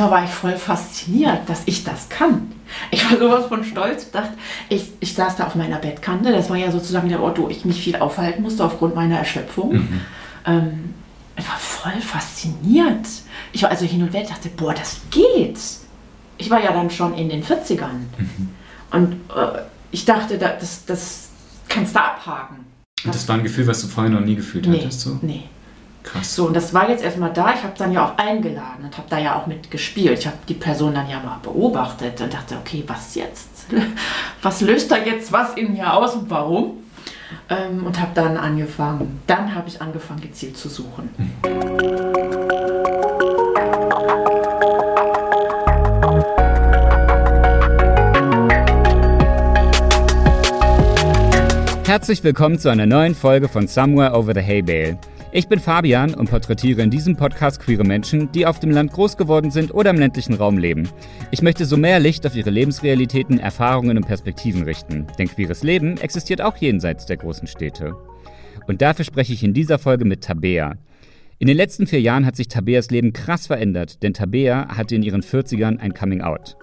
erstmal war ich voll fasziniert, dass ich das kann. Ich war sowas von stolz, dachte, ich, ich saß da auf meiner Bettkante, das war ja sozusagen der Ort, wo ich mich viel aufhalten musste aufgrund meiner Erschöpfung. Mhm. Ähm, ich war voll fasziniert. Ich war also hin und her, dachte, boah, das geht. Ich war ja dann schon in den 40ern. Mhm. Und äh, ich dachte, das, das kannst du abhaken. Und das war ein Gefühl, was du vorher noch nie gefühlt nee, hattest? So? Nee. Krass. So, und das war jetzt erstmal da. Ich habe dann ja auch eingeladen und habe da ja auch mitgespielt. Ich habe die Person dann ja mal beobachtet und dachte, okay, was jetzt? Was löst da jetzt was in mir aus und warum? Ähm, und habe dann angefangen. Dann habe ich angefangen, gezielt zu suchen. Herzlich willkommen zu einer neuen Folge von Somewhere Over the Hay Bale. Ich bin Fabian und porträtiere in diesem Podcast queere Menschen, die auf dem Land groß geworden sind oder im ländlichen Raum leben. Ich möchte so mehr Licht auf ihre Lebensrealitäten, Erfahrungen und Perspektiven richten, denn queeres Leben existiert auch jenseits der großen Städte. Und dafür spreche ich in dieser Folge mit Tabea. In den letzten vier Jahren hat sich Tabeas Leben krass verändert, denn Tabea hatte in ihren 40ern ein Coming Out.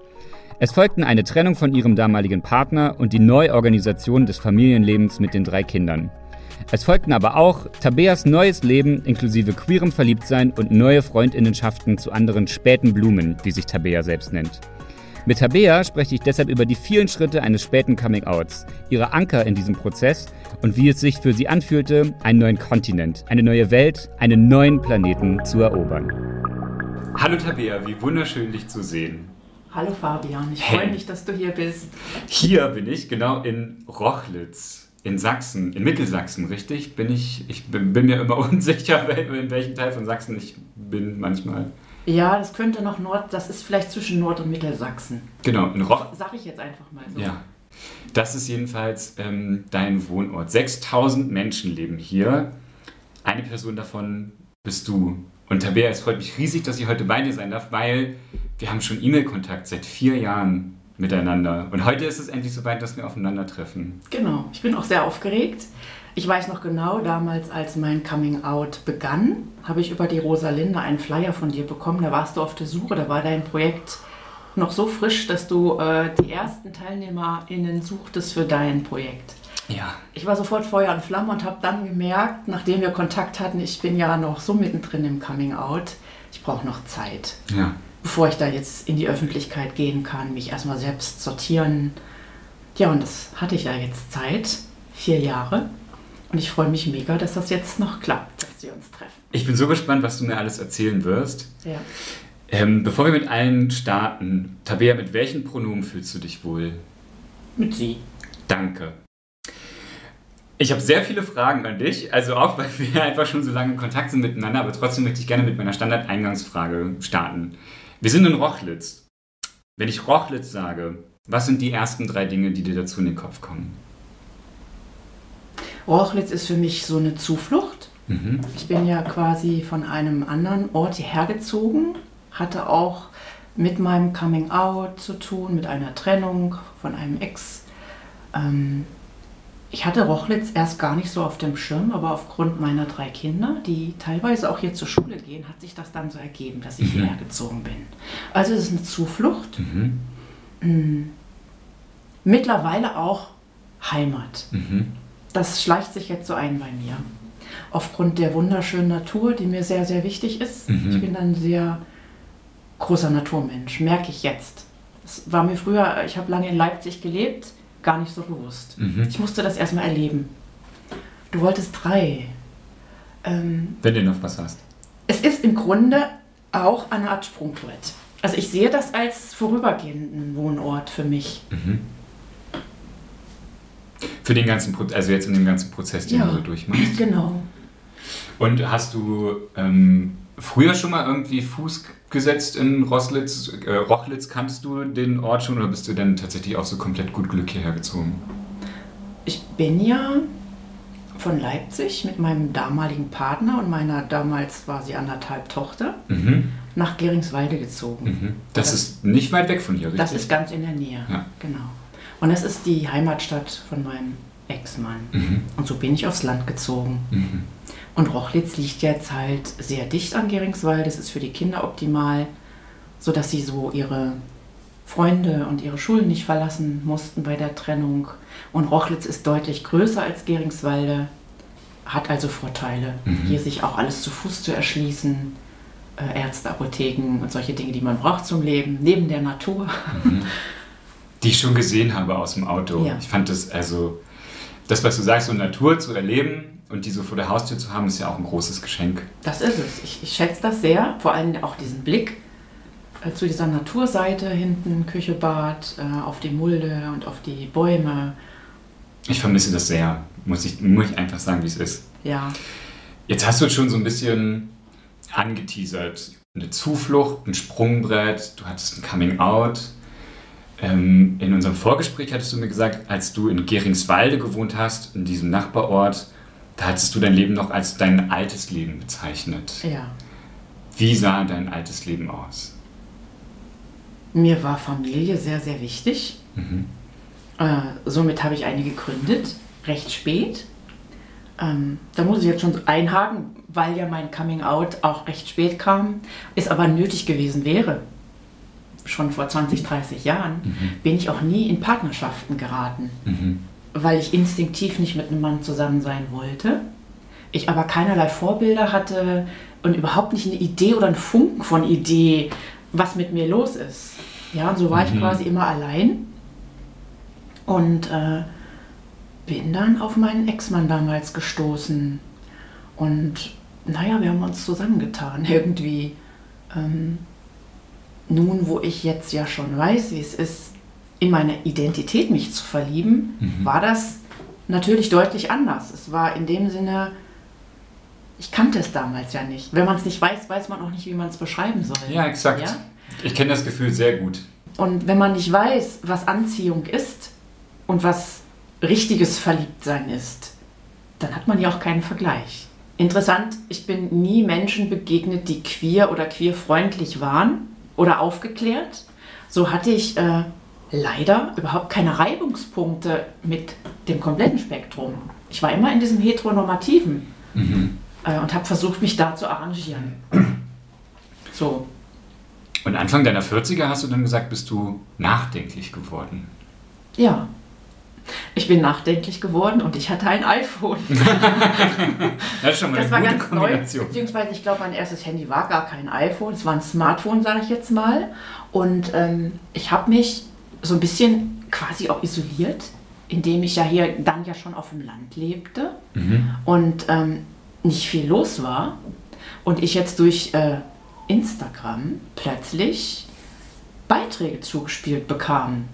Es folgten eine Trennung von ihrem damaligen Partner und die Neuorganisation des Familienlebens mit den drei Kindern. Es folgten aber auch Tabeas neues Leben inklusive queerem Verliebtsein und neue Freundinnenschaften zu anderen späten Blumen, die sich Tabea selbst nennt. Mit Tabea spreche ich deshalb über die vielen Schritte eines späten Coming-Outs, ihre Anker in diesem Prozess und wie es sich für sie anfühlte, einen neuen Kontinent, eine neue Welt, einen neuen Planeten zu erobern. Hallo Tabea, wie wunderschön dich zu sehen. Hallo Fabian, ich hey. freue mich, dass du hier bist. Hier bin ich, genau in Rochlitz in Sachsen, in Mittelsachsen, richtig? Bin ich, ich bin, bin mir immer unsicher, in welchem Teil von Sachsen ich bin manchmal. Ja, das könnte noch Nord, das ist vielleicht zwischen Nord- und Mittelsachsen. Genau, in Roch. Sag ich jetzt einfach mal so. Ja. Das ist jedenfalls ähm, dein Wohnort. 6000 Menschen leben hier. Eine Person davon bist du. Und Tabea, es freut mich riesig, dass ich heute bei dir sein darf, weil wir haben schon E-Mail-Kontakt seit vier Jahren miteinander. Und heute ist es endlich soweit, dass wir aufeinandertreffen. Genau, ich bin auch sehr aufgeregt. Ich weiß noch genau, damals, als mein Coming Out begann, habe ich über die Rosalinde einen Flyer von dir bekommen. Da warst du auf der Suche, da war dein Projekt noch so frisch, dass du äh, die ersten TeilnehmerInnen suchtest für dein Projekt. Ja. Ich war sofort Feuer und Flamme und habe dann gemerkt, nachdem wir Kontakt hatten, ich bin ja noch so mittendrin im Coming Out, ich brauche noch Zeit. Ja bevor ich da jetzt in die Öffentlichkeit gehen kann, mich erstmal selbst sortieren. Ja, und das hatte ich ja jetzt Zeit, vier Jahre. Und ich freue mich mega, dass das jetzt noch klappt, dass wir uns treffen. Ich bin so gespannt, was du mir alles erzählen wirst. Ja. Ähm, bevor wir mit allen starten, Tabea, mit welchen Pronomen fühlst du dich wohl? Mit sie. Danke. Ich habe sehr viele Fragen an dich, also auch weil wir einfach schon so lange in Kontakt sind miteinander, aber trotzdem möchte ich gerne mit meiner Standardeingangsfrage starten. Wir sind in Rochlitz. Wenn ich Rochlitz sage, was sind die ersten drei Dinge, die dir dazu in den Kopf kommen? Rochlitz ist für mich so eine Zuflucht. Mhm. Ich bin ja quasi von einem anderen Ort hierher gezogen, hatte auch mit meinem Coming Out zu tun, mit einer Trennung von einem Ex. Ähm, ich hatte Rochlitz erst gar nicht so auf dem Schirm, aber aufgrund meiner drei Kinder, die teilweise auch hier zur Schule gehen, hat sich das dann so ergeben, dass ich mhm. hierher gezogen bin. Also es ist eine Zuflucht. Mhm. Mm. Mittlerweile auch Heimat. Mhm. Das schleicht sich jetzt so ein bei mir. Aufgrund der wunderschönen Natur, die mir sehr, sehr wichtig ist. Mhm. Ich bin ein sehr großer Naturmensch, merke ich jetzt. Das war mir früher, ich habe lange in Leipzig gelebt gar nicht so bewusst. Mhm. Ich musste das erstmal erleben. Du wolltest drei. Ähm, Wenn du noch was hast. Es ist im Grunde auch eine Art Sprungbrett. Also ich sehe das als vorübergehenden Wohnort für mich. Mhm. Für den ganzen Prozess, also jetzt in dem ganzen Prozess, den ja, du durchmachst. Genau. Und hast du ähm, früher schon mal irgendwie Fuß gesetzt in Roslitz, äh, Rochlitz? Kanntest du den Ort schon oder bist du dann tatsächlich auch so komplett gut Glück hierher gezogen? Ich bin ja von Leipzig mit meinem damaligen Partner und meiner damals war sie anderthalb Tochter mhm. nach Geringswalde gezogen. Mhm. Das, das, ist nicht weit weg von hier, richtig? Das ist ganz in der Nähe, ja. genau. Und das ist die Heimatstadt von meinem Ex-Mann. Mhm. Und so bin ich aufs Land gezogen. Und Rochlitz liegt jetzt halt sehr dicht an Geringswald. Das ist für die Kinder optimal. sodass sie so ihre Freunde und ihre Schulen nicht verlassen mussten bei der Trennung. Und Rochlitz ist deutlich größer als Geringswalde, hat also Vorteile, mhm. hier sich auch alles zu Fuß zu erschließen. Äh, Ärzte, Apotheken und solche Dinge, die man braucht zum Leben, neben der Natur. Mhm. Die ich schon gesehen habe aus dem Auto. Ja. Ich fand das, also, das, was du sagst, so Natur zu erleben und die so vor der Haustür zu haben, ist ja auch ein großes Geschenk. Das ist es. Ich, ich schätze das sehr, vor allem auch diesen Blick äh, zu dieser Naturseite hinten, Küche, Bad, äh, auf die Mulde und auf die Bäume. Ich vermisse das sehr, muss ich, muss ich einfach sagen, wie es ist. Ja. Jetzt hast du schon so ein bisschen angeteasert. Eine Zuflucht, ein Sprungbrett, du hattest ein Coming Out. Ähm, in unserem Vorgespräch hattest du mir gesagt, als du in Geringswalde gewohnt hast, in diesem Nachbarort, da hattest du dein Leben noch als dein altes Leben bezeichnet. Ja. Wie sah dein altes Leben aus? Mir war Familie sehr, sehr wichtig. Mhm. Äh, somit habe ich eine gegründet, recht spät. Ähm, da muss ich jetzt schon einhaken, weil ja mein Coming Out auch recht spät kam, es aber nötig gewesen wäre. Schon vor 20, 30 Jahren mhm. bin ich auch nie in Partnerschaften geraten, mhm. Weil ich instinktiv nicht mit einem Mann zusammen sein wollte. Ich aber keinerlei Vorbilder hatte und überhaupt nicht eine Idee oder einen Funken von Idee, was mit mir los ist. Ja, und so war mhm. ich quasi immer allein und äh, bin dann auf meinen Ex-Mann damals gestoßen. Und naja, wir haben uns zusammengetan irgendwie. Ähm, nun, wo ich jetzt ja schon weiß, wie es ist, in meine Identität mich zu verlieben, mhm. war das natürlich deutlich anders. Es war in dem Sinne, ich kannte es damals ja nicht. Wenn man es nicht weiß, weiß man auch nicht, wie man es beschreiben soll. Ja, exakt. Ja? Ich kenne das Gefühl sehr gut. Und wenn man nicht weiß, was Anziehung ist und was richtiges Verliebtsein ist, dann hat man ja auch keinen Vergleich. Interessant, ich bin nie Menschen begegnet, die queer oder queerfreundlich waren oder aufgeklärt. So hatte ich äh, leider überhaupt keine Reibungspunkte mit dem kompletten Spektrum. Ich war immer in diesem heteronormativen mhm. äh, und habe versucht, mich da zu arrangieren. So. Und Anfang deiner 40er hast du dann gesagt, bist du nachdenklich geworden. Ja. Ich bin nachdenklich geworden und ich hatte ein iPhone. das ist schon mal das eine gute Kombination. Neu, beziehungsweise ich glaube, mein erstes Handy war gar kein iPhone, es war ein Smartphone, sage ich jetzt mal. Und ähm, ich habe mich so ein bisschen quasi auch isoliert, indem ich ja hier dann ja schon auf dem Land lebte mhm. und ähm, nicht viel los war. Und ich jetzt durch äh, Instagram plötzlich Beiträge zugespielt bekam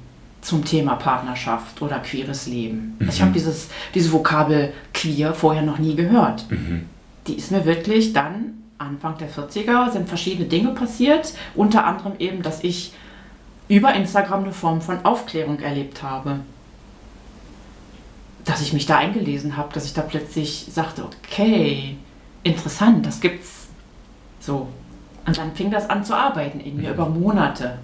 zum Thema Partnerschaft oder queeres Leben. Mhm. Ich habe dieses diese Vokabel queer vorher noch nie gehört. Mhm. Die ist mir wirklich dann Anfang der 40er sind verschiedene Dinge passiert, unter anderem eben, dass ich über Instagram eine Form von Aufklärung erlebt habe. Dass ich mich da eingelesen habe, dass ich da plötzlich sagte, okay, interessant, das gibt's so. Und dann fing das an zu arbeiten in mir über Monate.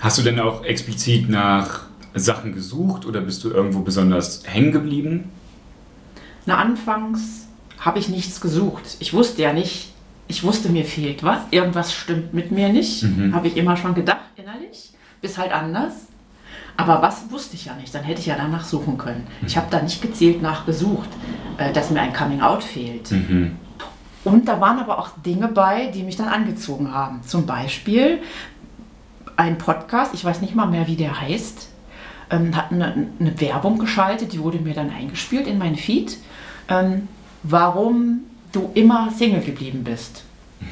Hast du denn auch explizit nach Sachen gesucht oder bist du irgendwo besonders hängen geblieben? Na, anfangs habe ich nichts gesucht. Ich wusste ja nicht, ich wusste, mir fehlt was, irgendwas stimmt mit mir nicht, mhm. habe ich immer schon gedacht innerlich, bis halt anders. Aber was wusste ich ja nicht, dann hätte ich ja danach suchen können. Ich habe da nicht gezielt nachgesucht, äh, dass mir ein Coming-out fehlt. Mhm. Und da waren aber auch Dinge bei, die mich dann angezogen haben. Zum Beispiel ein Podcast, ich weiß nicht mal mehr, wie der heißt, ähm, hat eine, eine, Werbung geschaltet, die wurde mir dann eingespielt in mein Feed, ähm, warum du immer Single geblieben bist.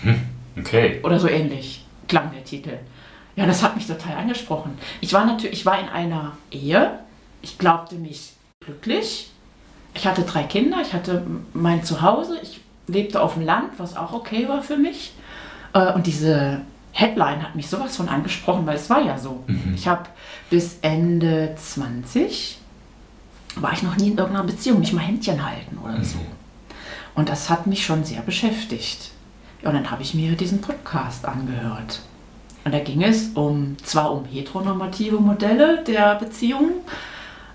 Mhm. Okay. Oder so ähnlich klang der Titel. Ja, das hat mich total angesprochen. Ich war natürlich, ich war in einer Ehe, ich glaubte mich glücklich. Ich hatte drei Kinder, ich hatte mein Zuhause, ich lebte auf dem Land, was auch okay war für mich. Äh, und diese Headline hat mich sowas von angesprochen, weil es war ja so. Mhm. Ich habe bis Ende 20 war ich noch nie in irgendeiner Beziehung, nicht mal Händchen halten oder so. Und das hat mich schon sehr beschäftigt. Und dann habe ich mir diesen Podcast angehört. Und da ging es um zwar um heteronormative Modelle der Beziehung,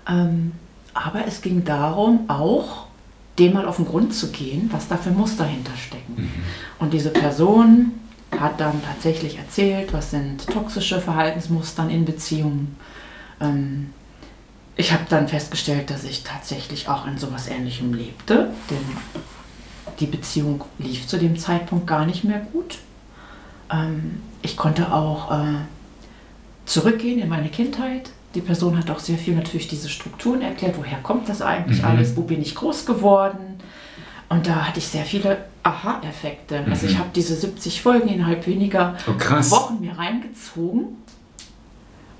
ähm, aber es ging darum, auch dem mal auf den Grund zu gehen, was da für Muster hinterstecken. Mhm. Und diese Person hat dann tatsächlich erzählt, was sind toxische Verhaltensmuster in Beziehungen. Ähm, ich habe dann festgestellt, dass ich tatsächlich auch in sowas Ähnlichem lebte, denn die Beziehung lief zu dem Zeitpunkt gar nicht mehr gut. Ähm, ich konnte auch äh, zurückgehen in meine Kindheit. Die Person hat auch sehr viel natürlich diese Strukturen erklärt. Woher kommt das eigentlich mhm. alles? Wo bin ich groß geworden? Und da hatte ich sehr viele Aha-Effekte. Mhm. Also ich mhm. habe diese 70 Folgen innerhalb weniger oh, Wochen mir reingezogen.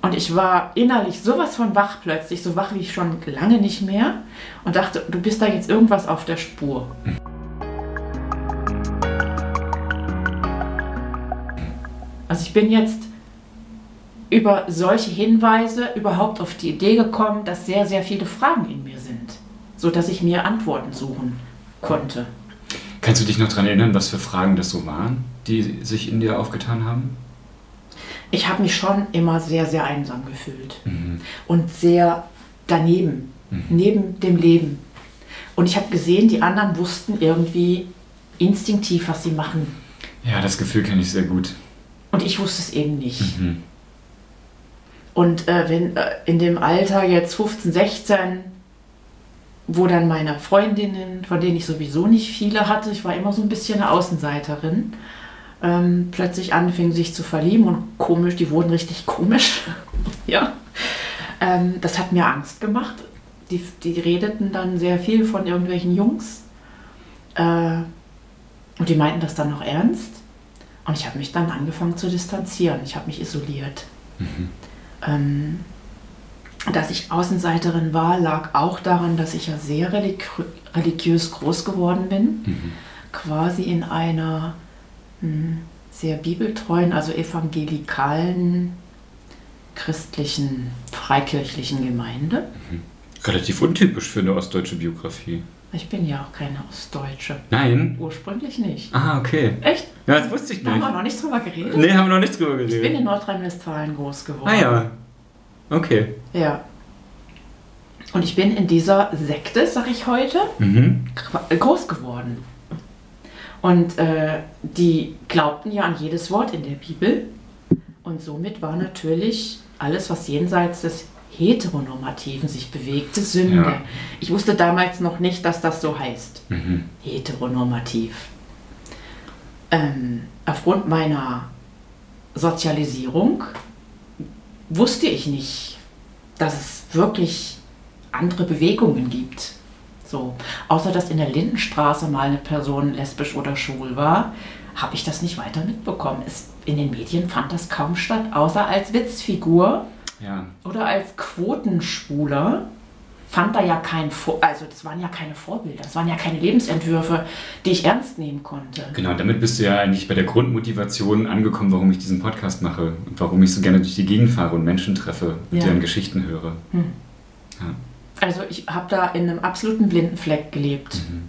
Und ich war innerlich sowas von wach plötzlich, so wach wie ich schon lange nicht mehr. Und dachte, du bist da jetzt irgendwas auf der Spur. Mhm. Also ich bin jetzt über solche Hinweise überhaupt auf die Idee gekommen, dass sehr, sehr viele Fragen in mir sind, sodass ich mir Antworten suchen konnte. Kannst du dich noch daran erinnern, was für Fragen das so waren, die sich in dir aufgetan haben? Ich habe mich schon immer sehr, sehr einsam gefühlt mhm. und sehr daneben, mhm. neben dem Leben. Und ich habe gesehen, die anderen wussten irgendwie instinktiv, was sie machen. Ja, das Gefühl kenne ich sehr gut. Und ich wusste es eben nicht. Mhm. Und äh, wenn äh, in dem Alter jetzt 15, 16, wo dann meine Freundinnen, von denen ich sowieso nicht viele hatte, ich war immer so ein bisschen eine Außenseiterin, ähm, plötzlich anfingen sich zu verlieben und komisch, die wurden richtig komisch. ja. Ähm, das hat mir Angst gemacht. Die, die redeten dann sehr viel von irgendwelchen Jungs. Äh, und die meinten das dann noch ernst. Und ich habe mich dann angefangen zu distanzieren. Ich habe mich isoliert. Mhm. Ähm, dass ich Außenseiterin war, lag auch daran, dass ich ja sehr religi religiös groß geworden bin. Mhm. Quasi in einer mh, hm, sehr bibeltreuen, also evangelikalen, christlichen, freikirchlichen Gemeinde. Mhm. Relativ untypisch für eine ostdeutsche Biografie. Ich bin ja auch keine Ostdeutsche. Nein? Ursprünglich nicht. Ah, okay. Echt? Ja, das wusste ich nicht. Da haben wir noch nicht drüber geredet? Nee, haben wir noch nicht drüber geredet. Ich bin in Nordrhein-Westfalen groß geworden. Ah ja. Okay. Ja. Und ich bin in dieser Sekte, sag ich heute, mhm. groß geworden. Und äh, die glaubten ja an jedes Wort in der Bibel. Und somit war natürlich alles, was jenseits des Heteronormativen sich bewegte, Sünde. Ja. Ich wusste damals noch nicht, dass das so heißt. Mhm. Heteronormativ. Ähm, aufgrund meiner Sozialisierung wusste ich nicht, dass es wirklich andere Bewegungen gibt. So. Außer dass in der Lindenstraße mal eine Person lesbisch oder schwul war, habe ich das nicht weiter mitbekommen. Es, in den Medien fand das kaum statt, außer als Witzfigur ja. Oder als Quotenschwuler fand da ja kein, Vor also das waren ja keine Vorbilder, das waren ja keine Lebensentwürfe, die ich ernst nehmen konnte. Genau, damit bist du ja eigentlich bei der Grundmotivation angekommen, warum ich diesen Podcast mache und warum ich so gerne durch die Gegend fahre und Menschen treffe und ja. deren Geschichten höre. Hm. Ja. Also ich habe da in einem absoluten blinden Fleck gelebt. Mhm.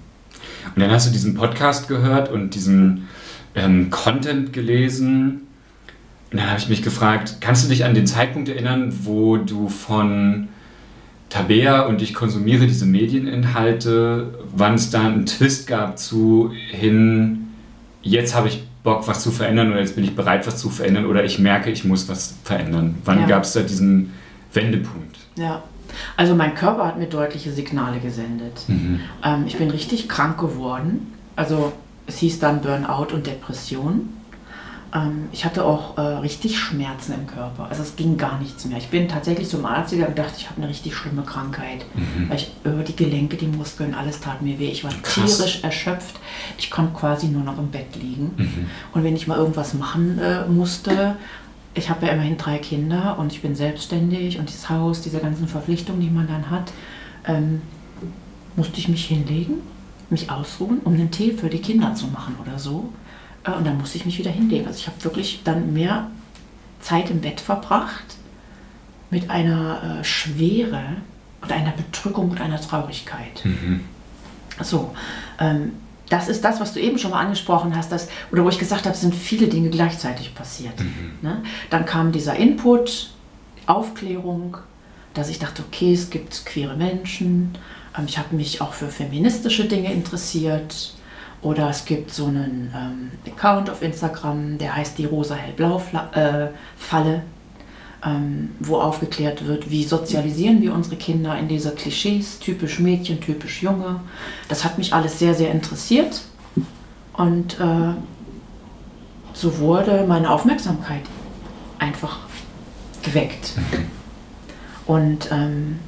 Und dann hast du diesen Podcast gehört und diesen ähm, Content gelesen und dann habe ich mich gefragt, kannst du dich an den Zeitpunkt erinnern, wo du von Tabea und ich konsumiere diese Medieninhalte, wann es da einen Twist gab zu hin, jetzt habe ich Bock, was zu verändern oder jetzt bin ich bereit, was zu verändern oder ich merke, ich muss was verändern. Wann ja. gab es da diesen Wendepunkt? Ja, also mein Körper hat mir deutliche Signale gesendet. Mhm. Ähm, ich bin richtig krank geworden. Also es hieß dann Burnout und Depression. Ähm, ich hatte auch äh, richtig Schmerzen im Körper. Also es ging gar nichts mehr. Ich bin tatsächlich zum Arzt gegangen und dachte, ich habe eine richtig schlimme Krankheit. Mhm. Weil ich über die Gelenke, die Muskeln, alles tat mir weh. Ich war Krass. tierisch erschöpft. Ich konnte quasi nur noch im Bett liegen. Mhm. Und wenn ich mal irgendwas machen äh, musste, ich habe ja immerhin drei Kinder und ich bin selbstständig und das Haus, diese ganzen Verpflichtungen, die man dann hat, ähm, musste ich mich hinlegen, mich ausruhen, um einen Tee für die Kinder zu machen oder so. Äh, und dann musste ich mich wieder hinlegen. Also ich habe wirklich dann mehr Zeit im Bett verbracht mit einer äh, Schwere und einer Bedrückung und einer Traurigkeit. Mhm. So, ähm, das ist das, was du eben schon mal angesprochen hast, dass, oder wo ich gesagt habe, es sind viele Dinge gleichzeitig passiert. Mhm. Ne? Dann kam dieser Input, Aufklärung, dass ich dachte, okay, es gibt queere Menschen. Ähm, ich habe mich auch für feministische Dinge interessiert Oder es gibt so einen ähm, Account auf Instagram, der heißt die rosa-hellblau-Falle, äh, ähm, wo aufgeklärt wird, wie sozialisieren wir unsere Kinder in dieser Klischees, typisch Mädchen, typisch Junge. Das hat mich alles sehr, sehr interessiert. Und äh, so wurde meine Aufmerksamkeit einfach geweckt. Und ähm,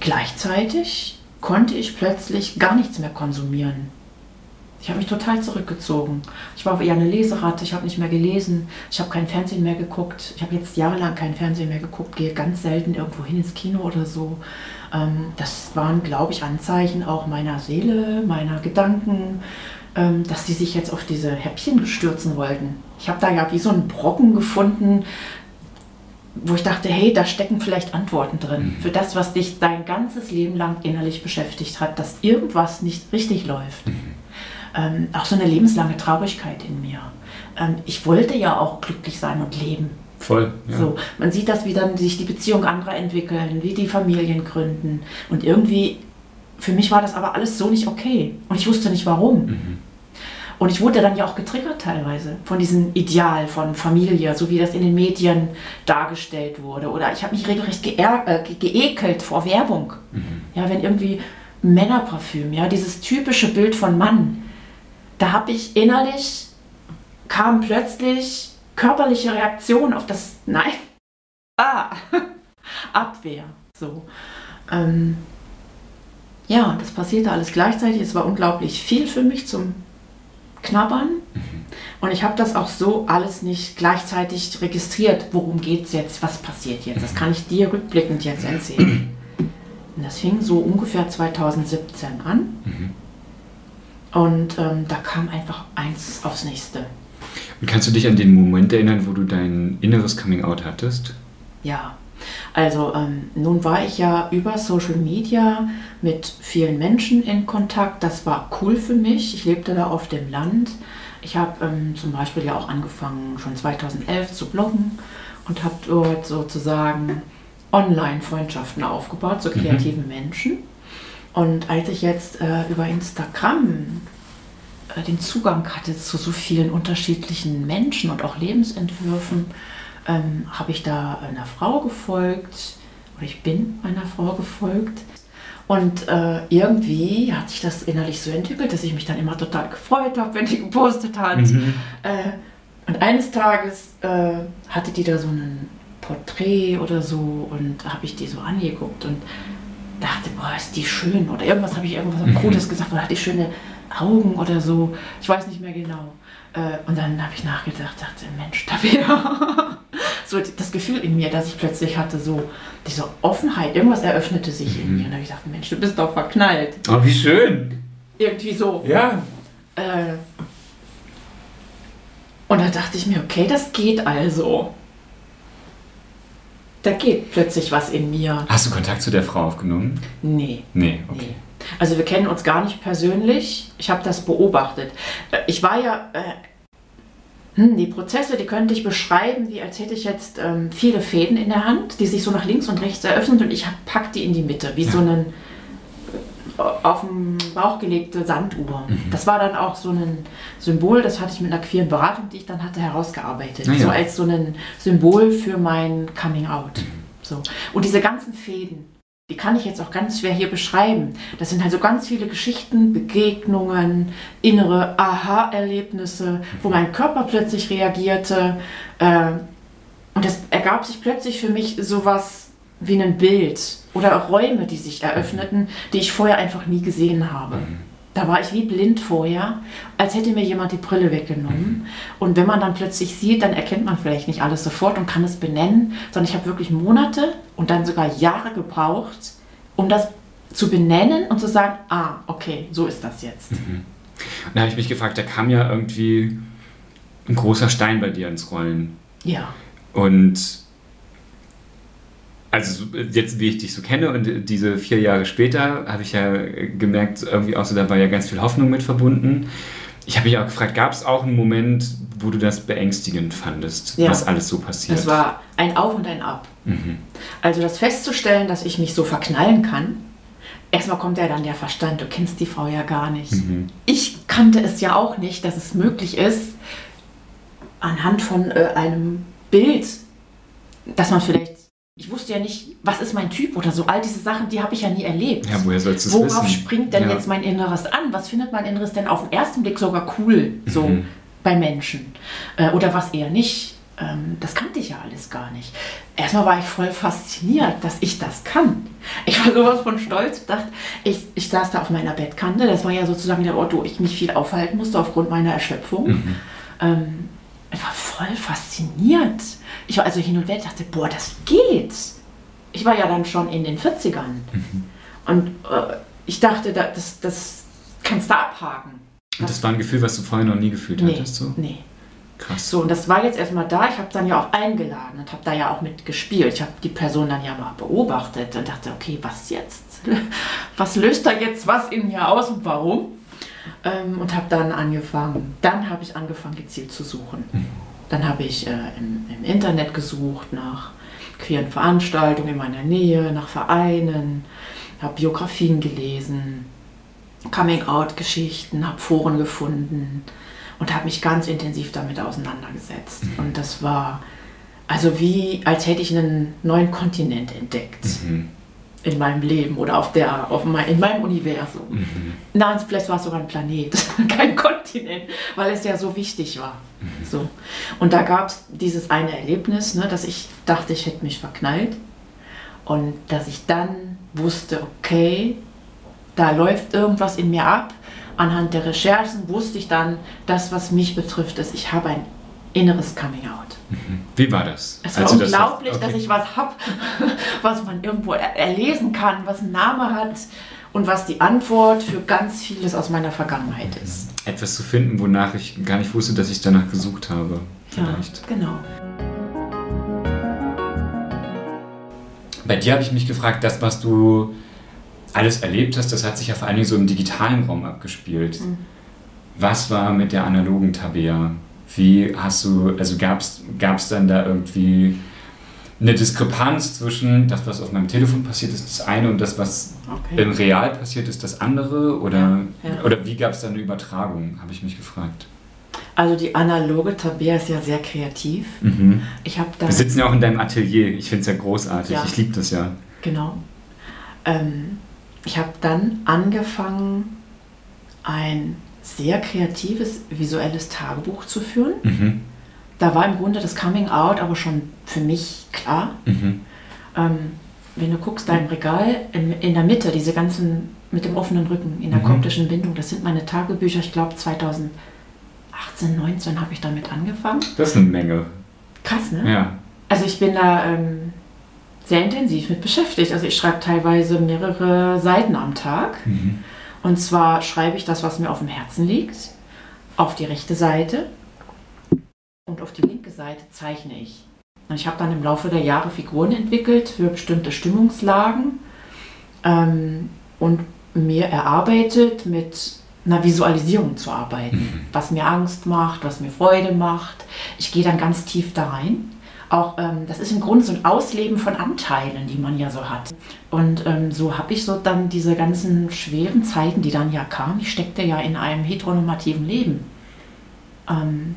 gleichzeitig konnte ich plötzlich gar nichts mehr konsumieren. Ich habe mich total zurückgezogen. Ich war eher eine Leseratte, ich habe nicht mehr gelesen, ich habe kein Fernsehen mehr geguckt. Ich habe jetzt jahrelang kein Fernsehen mehr geguckt, gehe ganz selten irgendwo hin ins Kino oder so. Ähm, das waren, glaube ich, Anzeichen auch meiner Seele, meiner Gedanken, ähm, dass sie sich jetzt auf diese Häppchen stürzen wollten. Ich habe da ja wie so einen Brocken gefunden, wo ich dachte, hey, da stecken vielleicht Antworten drin mhm. für das, was dich dein ganzes Leben lang innerlich beschäftigt hat, dass irgendwas nicht richtig läuft. Mhm. Ähm, auch so eine lebenslange Traurigkeit in mir. Ähm, ich wollte ja auch glücklich sein und leben. Voll. Ja. So, man sieht das, wie dann sich die Beziehung anderer entwickeln, wie die Familien gründen. Und irgendwie, für mich war das aber alles so nicht okay. Und ich wusste nicht warum. Mhm. Und ich wurde dann ja auch getriggert teilweise von diesem Ideal von Familie, so wie das in den Medien dargestellt wurde. Oder ich habe mich regelrecht äh, geekelt vor Werbung. Mhm. Ja, wenn irgendwie Männerparfüm, ja, dieses typische Bild von Mann, da habe ich innerlich, kam plötzlich körperliche Reaktion auf das Nein. Ah, Abwehr. So. Ähm, ja, das passierte alles gleichzeitig. Es war unglaublich viel für mich zum knabbern. Mhm. Und ich habe das auch so alles nicht gleichzeitig registriert. Worum geht es jetzt? Was passiert jetzt? Das kann ich dir rückblickend jetzt erzählen. Und das fing so ungefähr 2017 an. Mhm. Und ähm, da kam einfach eins aufs nächste. Und kannst du dich an den Moment erinnern, wo du dein inneres Coming-out hattest? Ja, also ähm, nun war ich ja über Social Media mit vielen Menschen in Kontakt. Das war cool für mich. Ich lebte da auf dem Land. Ich habe ähm, zum Beispiel ja auch angefangen, schon 2011 zu bloggen und habe dort sozusagen Online-Freundschaften aufgebaut zu kreativen mhm. Menschen. Und als ich jetzt äh, über Instagram äh, den Zugang hatte zu so vielen unterschiedlichen Menschen und auch Lebensentwürfen, ähm, habe ich da einer Frau gefolgt oder ich bin einer Frau gefolgt. Und äh, irgendwie hat sich das innerlich so entwickelt, dass ich mich dann immer total gefreut habe, wenn die gepostet hat. Mhm. Äh, und eines Tages äh, hatte die da so ein Porträt oder so und habe ich die so angeguckt und dachte, boah, ist die schön. Oder irgendwas habe ich irgendwas mhm. Cooles gesagt oder hat die schöne Augen oder so. Ich weiß nicht mehr genau. Äh, und dann habe ich nachgedacht, dachte, Mensch, da wäre so das Gefühl in mir, dass ich plötzlich hatte, so diese Offenheit, irgendwas eröffnete sich mhm. in mir. Und dann habe ich gedacht, Mensch, du bist doch verknallt. Oh, wie schön. Irgendwie so. Ja. Äh, und da dachte ich mir, okay, das geht also. Da geht plötzlich was in mir. Hast du Kontakt zu der Frau aufgenommen? Nee. Nee, okay. Nee. Also wir kennen uns gar nicht persönlich. Ich habe das beobachtet. Äh, ich war ja, äh, hm, die Prozesse, die könnte ich beschreiben, wie als hätte ich jetzt ähm, viele Fäden in der Hand, die sich so nach links und rechts eröffnen und ich pack die in die Mitte, wie ja. so ein äh, auf dem Bauch gelegte Sanduhr. Mhm. Das war dann auch so ein Symbol, das hatte ich mit einer queeren Beratung, die ich dann hatte, herausgearbeitet. Ja. So als so ein Symbol für mein Coming Out. Mhm. So. Und diese ganzen Fäden, die kann ich jetzt auch ganz schwer hier beschreiben. Das sind halt so ganz viele Geschichten, Begegnungen, innere Aha-Erlebnisse, wo mein Körper plötzlich reagierte. Äh, und es ergab sich plötzlich für mich sowas wie ein Bild oder Räume, die sich eröffneten, die ich vorher einfach nie gesehen habe. Mhm. Da war ich wie blind vorher, als hätte mir jemand die Brille weggenommen. Mhm. Und wenn man dann plötzlich sieht, dann erkennt man vielleicht nicht alles sofort und kann es benennen, sondern ich habe wirklich Monate und dann sogar Jahre gebraucht, um das zu benennen und zu sagen, ah, okay, so ist das jetzt. Mhm. Und da habe ich mich gefragt, da kam ja irgendwie ein großer Stein bei dir ins Rollen. Ja. Und also jetzt, wie ich dich so kenne und diese vier Jahre später, habe ich ja gemerkt, irgendwie auch so, da war ja ganz viel Hoffnung mit verbunden. Ich habe mich auch gefragt, gab es auch einen Moment, wo du das beängstigend fandest, ja. was alles so passiert? Es war ein Auf und ein Ab. Mhm. Also das festzustellen, dass ich mich so verknallen kann, erstmal kommt ja dann der Verstand, du kennst die Frau ja gar nicht. Mhm. Ich kannte es ja auch nicht, dass es möglich ist, anhand von äh, einem Bild, dass man vielleicht, ich wusste ja nicht, was ist mein Typ oder so, all diese Sachen, die habe ich ja nie erlebt. Ja, woher sollst du Worauf wissen? springt denn ja. jetzt mein Inneres an? Was findet mein Inneres denn auf den ersten Blick sogar cool, so mhm. bei Menschen? Äh, oder was eher nicht? Ähm, das kannte ich ja alles gar nicht. Erstmal war ich voll fasziniert, dass ich das kann. Ich war sowas von stolz, dachte, ich, ich saß da auf meiner Bettkante, das war ja sozusagen der Ort, wo ich mich viel aufhalten musste aufgrund meiner Erschöpfung. Mhm. Ähm, ich war voll fasziniert. Ich war also hin und her, dachte, boah, das geht. Ich war ja dann schon in den 40ern. Mhm. Und äh, ich dachte, das, das kannst du abhaken. Und das war ein Gefühl, was du vorher noch nie gefühlt nee, hattest? So? Nee. Krass. So, und das war jetzt erstmal da. Ich habe dann ja auch eingeladen und habe da ja auch mitgespielt. Ich habe die Person dann ja mal beobachtet und dachte, okay, was jetzt? Was löst da jetzt was in mir aus und warum? Ähm, und habe dann angefangen, dann habe ich angefangen, gezielt zu suchen. Mhm. Dann habe ich äh, im, im, Internet gesucht nach queeren Veranstaltungen in meiner Nähe, nach Vereinen, habe Biografien gelesen, Coming-out-Geschichten, habe Foren gefunden und habe mich ganz intensiv damit auseinandergesetzt. Mhm. Und das war also wie, als hätte ich einen neuen Kontinent entdeckt. Mhm. In meinem Leben oder auf der, auf mein, in meinem Universum. Mhm. Nein, vielleicht war es sogar ein Planet, kein Kontinent, weil es ja so wichtig war. Mhm. So. Und da gab es dieses eine Erlebnis, ne, dass ich dachte, ich hätte mich verknallt. Und dass ich dann wusste, okay, da läuft irgendwas in mir ab anhand der Recherchen wusste ich dann, das, was mich betrifft, ist, ich habe ein inneres Coming Out. Mhm. Wie war das? Es war also unglaublich, das, okay. dass ich was habe, was man irgendwo erlesen kann, was einen Namen hat und was die Antwort für ganz vieles aus meiner Vergangenheit ist. Etwas zu finden, wonach ich gar nicht wusste, dass ich danach gesucht habe. Vielleicht. Ja, genau. Bei dir habe ich mich gefragt, das, was du alles erlebt hast, das hat sich ja vor allen Dingen so im digitalen Raum abgespielt. Mhm. Was war mit der analogen Tabea? Wie hast du, also gab es dann da irgendwie eine Diskrepanz zwischen das, was auf meinem Telefon passiert ist, das eine und das, was okay. im Real passiert ist, das andere? Oder, ja, oder wie gab es da eine Übertragung, habe ich mich gefragt. Also die analoge Tabea ist ja sehr kreativ. Mhm. Ich Wir sitzen ja auch in deinem Atelier. Ich finde es ja großartig. Ja. Ich liebe das ja. Genau. Ähm, ich habe dann angefangen, ein sehr kreatives visuelles Tagebuch zu führen. Mhm. Da war im Grunde das Coming Out aber schon für mich klar. Mhm. Ähm, wenn du guckst, da im Regal in, in, der Mitte, diese ganzen mit dem offenen Rücken in der mhm. koptischen Bindung, das sind meine Tagebücher. Ich glaube 2018, 19 habe ich damit angefangen. Das ist eine Menge. Krass, ne? Ja. Also ich bin da ähm, sehr intensiv mit beschäftigt. Also ich schreibe teilweise mehrere Seiten am Tag. Mhm. Und zwar schreibe ich das, was mir auf dem Herzen liegt, auf die rechte Seite und auf die linke Seite zeichne ich. Und ich habe dann im Laufe der Jahre Figuren entwickelt für bestimmte Stimmungslagen ähm, und mir erarbeitet, mit einer Visualisierung zu arbeiten, mhm. was mir Angst macht, was mir Freude macht. Ich gehe dann ganz tief da rein auch, ähm, das ist im Grunde so ein Ausleben von Anteilen, die man ja so hat. Und ähm, so habe ich so dann diese ganzen schweren Zeiten, die dann ja kamen. Ich steckte ja in einem heteronormativen Leben ähm,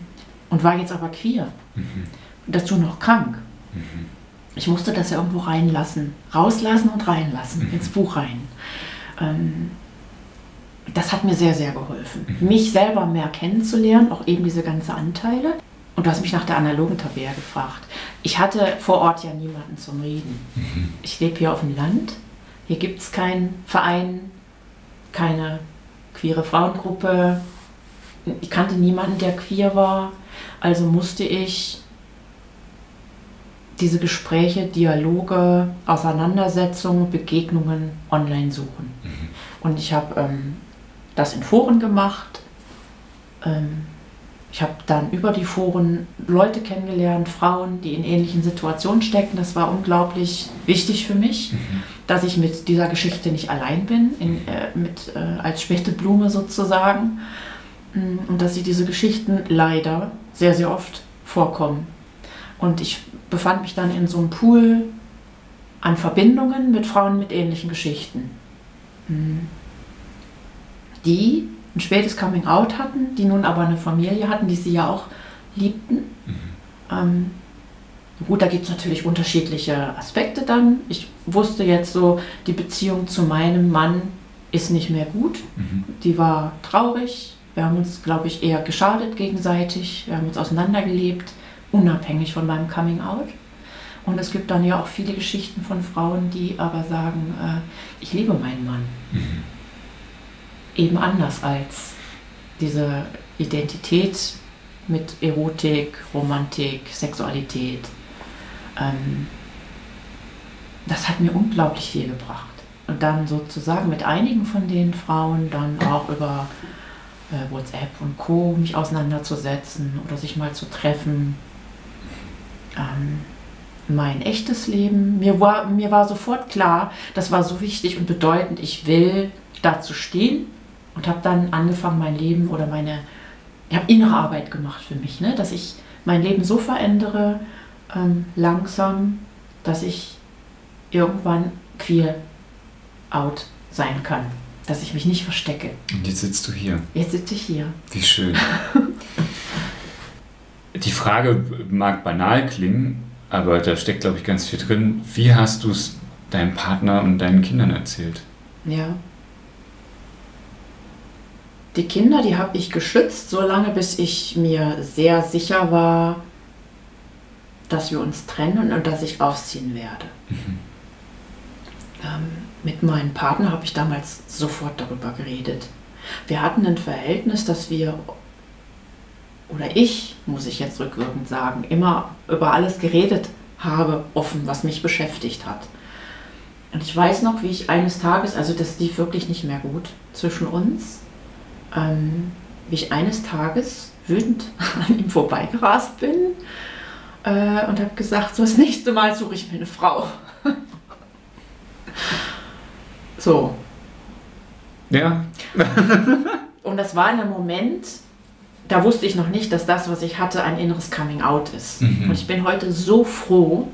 und war jetzt aber queer. Mhm. Dazu noch krank. Mhm. Ich musste das ja irgendwo reinlassen, rauslassen und reinlassen, mhm. ins Buch rein. Ähm, das hat mir sehr, sehr geholfen, mhm. mich selber mehr kennenzulernen, auch eben diese ganzen Anteile. Und du hast mich nach der analogen Tabea gefragt. Ich hatte vor Ort ja niemanden zum Reden. Mhm. Ich lebe hier auf dem Land. Hier gibt es keinen Verein, keine queere Frauengruppe. Ich kannte niemanden, der queer war. Also musste ich diese Gespräche, Dialoge, Auseinandersetzungen, Begegnungen online suchen. Mhm. Und ich habe ähm, das in Foren gemacht. Ähm, ich habe dann über die Foren Leute kennengelernt, Frauen, die in ähnlichen Situationen stecken. Das war unglaublich wichtig für mich, mhm. dass ich mit dieser Geschichte nicht allein bin, in, äh, mit, äh, als späte Blume sozusagen. Mm, und dass sie diese Geschichten leider sehr, sehr oft vorkommen. Und ich befand mich dann in so einem Pool an Verbindungen mit Frauen mit ähnlichen Geschichten. hm, die ein spätes Coming Out hatten, die nun aber eine Familie hatten, die sie ja auch liebten. Mhm. Ähm, gut, da gibt es natürlich unterschiedliche Aspekte dann. Ich wusste jetzt so, die Beziehung zu meinem Mann ist nicht mehr gut. Mhm. Die war traurig. Wir haben uns, glaube ich, eher geschadet gegenseitig. Wir haben uns auseinandergelebt, unabhängig von meinem Coming Out. Und es gibt dann ja auch viele Geschichten von Frauen, die aber sagen, äh, ich liebe meinen Mann. Mhm. Eben anders als diese Identität mit Erotik, Romantik, Sexualität. Ähm, das hat mir unglaublich viel gebracht. Und dann sozusagen mit einigen von den Frauen dann auch über äh, WhatsApp und Co. mich auseinanderzusetzen oder sich mal zu treffen. Ähm, mein echtes Leben. Mir war, mir war sofort klar, das war so wichtig und bedeutend, ich will dazu stehen und habe dann angefangen, mein Leben oder meine, ich habe innere Arbeit gemacht für mich, ne? dass ich mein Leben so verändere, ähm, langsam, dass ich irgendwann queer out sein kann, dass ich mich nicht verstecke. Und jetzt sitzt du hier. Jetzt sitze ich hier. Wie schön. Die Frage mag banal klingen, aber da steckt, glaube ich, ganz viel drin. Wie hast du es deinem Partner und deinen Kindern erzählt? Ja. Die Kinder, die habe ich geschützt, solange bis ich mir sehr sicher war, dass wir uns trennen und dass ich ausziehen werde. Mhm. Ähm, mit meinem Partner habe ich damals sofort darüber geredet. Wir hatten ein Verhältnis, dass wir oder ich, muss ich jetzt rückwirkend sagen, immer über alles geredet habe, offen, was mich beschäftigt hat. Und ich weiß noch, wie ich eines Tages, also das lief wirklich nicht mehr gut zwischen uns, ähm, wie ich eines Tages wütend an ihm vorbeigerast bin äh, und habe gesagt, so das nächste Mal suche ich mir eine Frau. so. Ja. und das war in einem Moment, da wusste ich noch nicht, dass das, was ich hatte, ein inneres Coming Out ist. Mhm. Und ich bin heute so froh,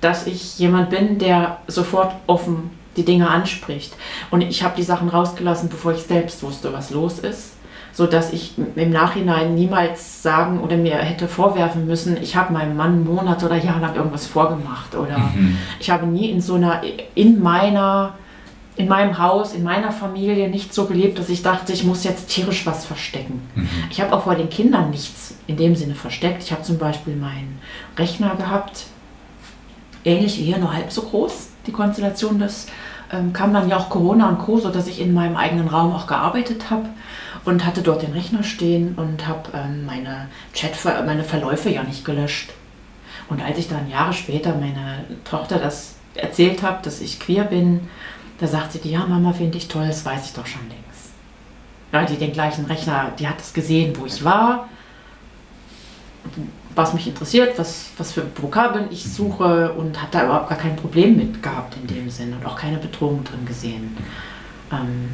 dass ich jemand bin, der sofort offen die Dinge anspricht. Und ich habe die Sachen rausgelassen, bevor ich selbst wusste, was los ist, so dass ich im Nachhinein niemals sagen oder mir hätte vorwerfen müssen, ich habe meinem Mann Monate oder Jahre lang irgendwas vorgemacht oder mhm. ich habe nie in so einer in meiner in meinem Haus, in meiner Familie nicht so gelebt, dass ich dachte, ich muss jetzt tierisch was verstecken. Mhm. Ich habe auch vor den Kindern nichts in dem Sinne versteckt. Ich habe zum Beispiel meinen Rechner gehabt, ähnlich wie hier, nur halb so groß, die Konstellation. Das ähm, kam dann ja auch Corona und Co., sodass ich in meinem eigenen Raum auch gearbeitet habe und hatte dort den Rechner stehen und habe ähm, meine Chat, meine Verläufe ja nicht gelöscht. Und als ich dann Jahre später meine Tochter das erzählt habe, dass ich queer bin, da sagt sie, ja, Mama, finde ich toll, das weiß ich doch schon längst. Ja, die den gleichen Rechner, die hat es gesehen, wo ich war, was mich interessiert, was, was für Vokabeln ich suche und hat da überhaupt gar kein Problem mit gehabt in dem Sinne und auch keine Bedrohung drin gesehen. Ähm,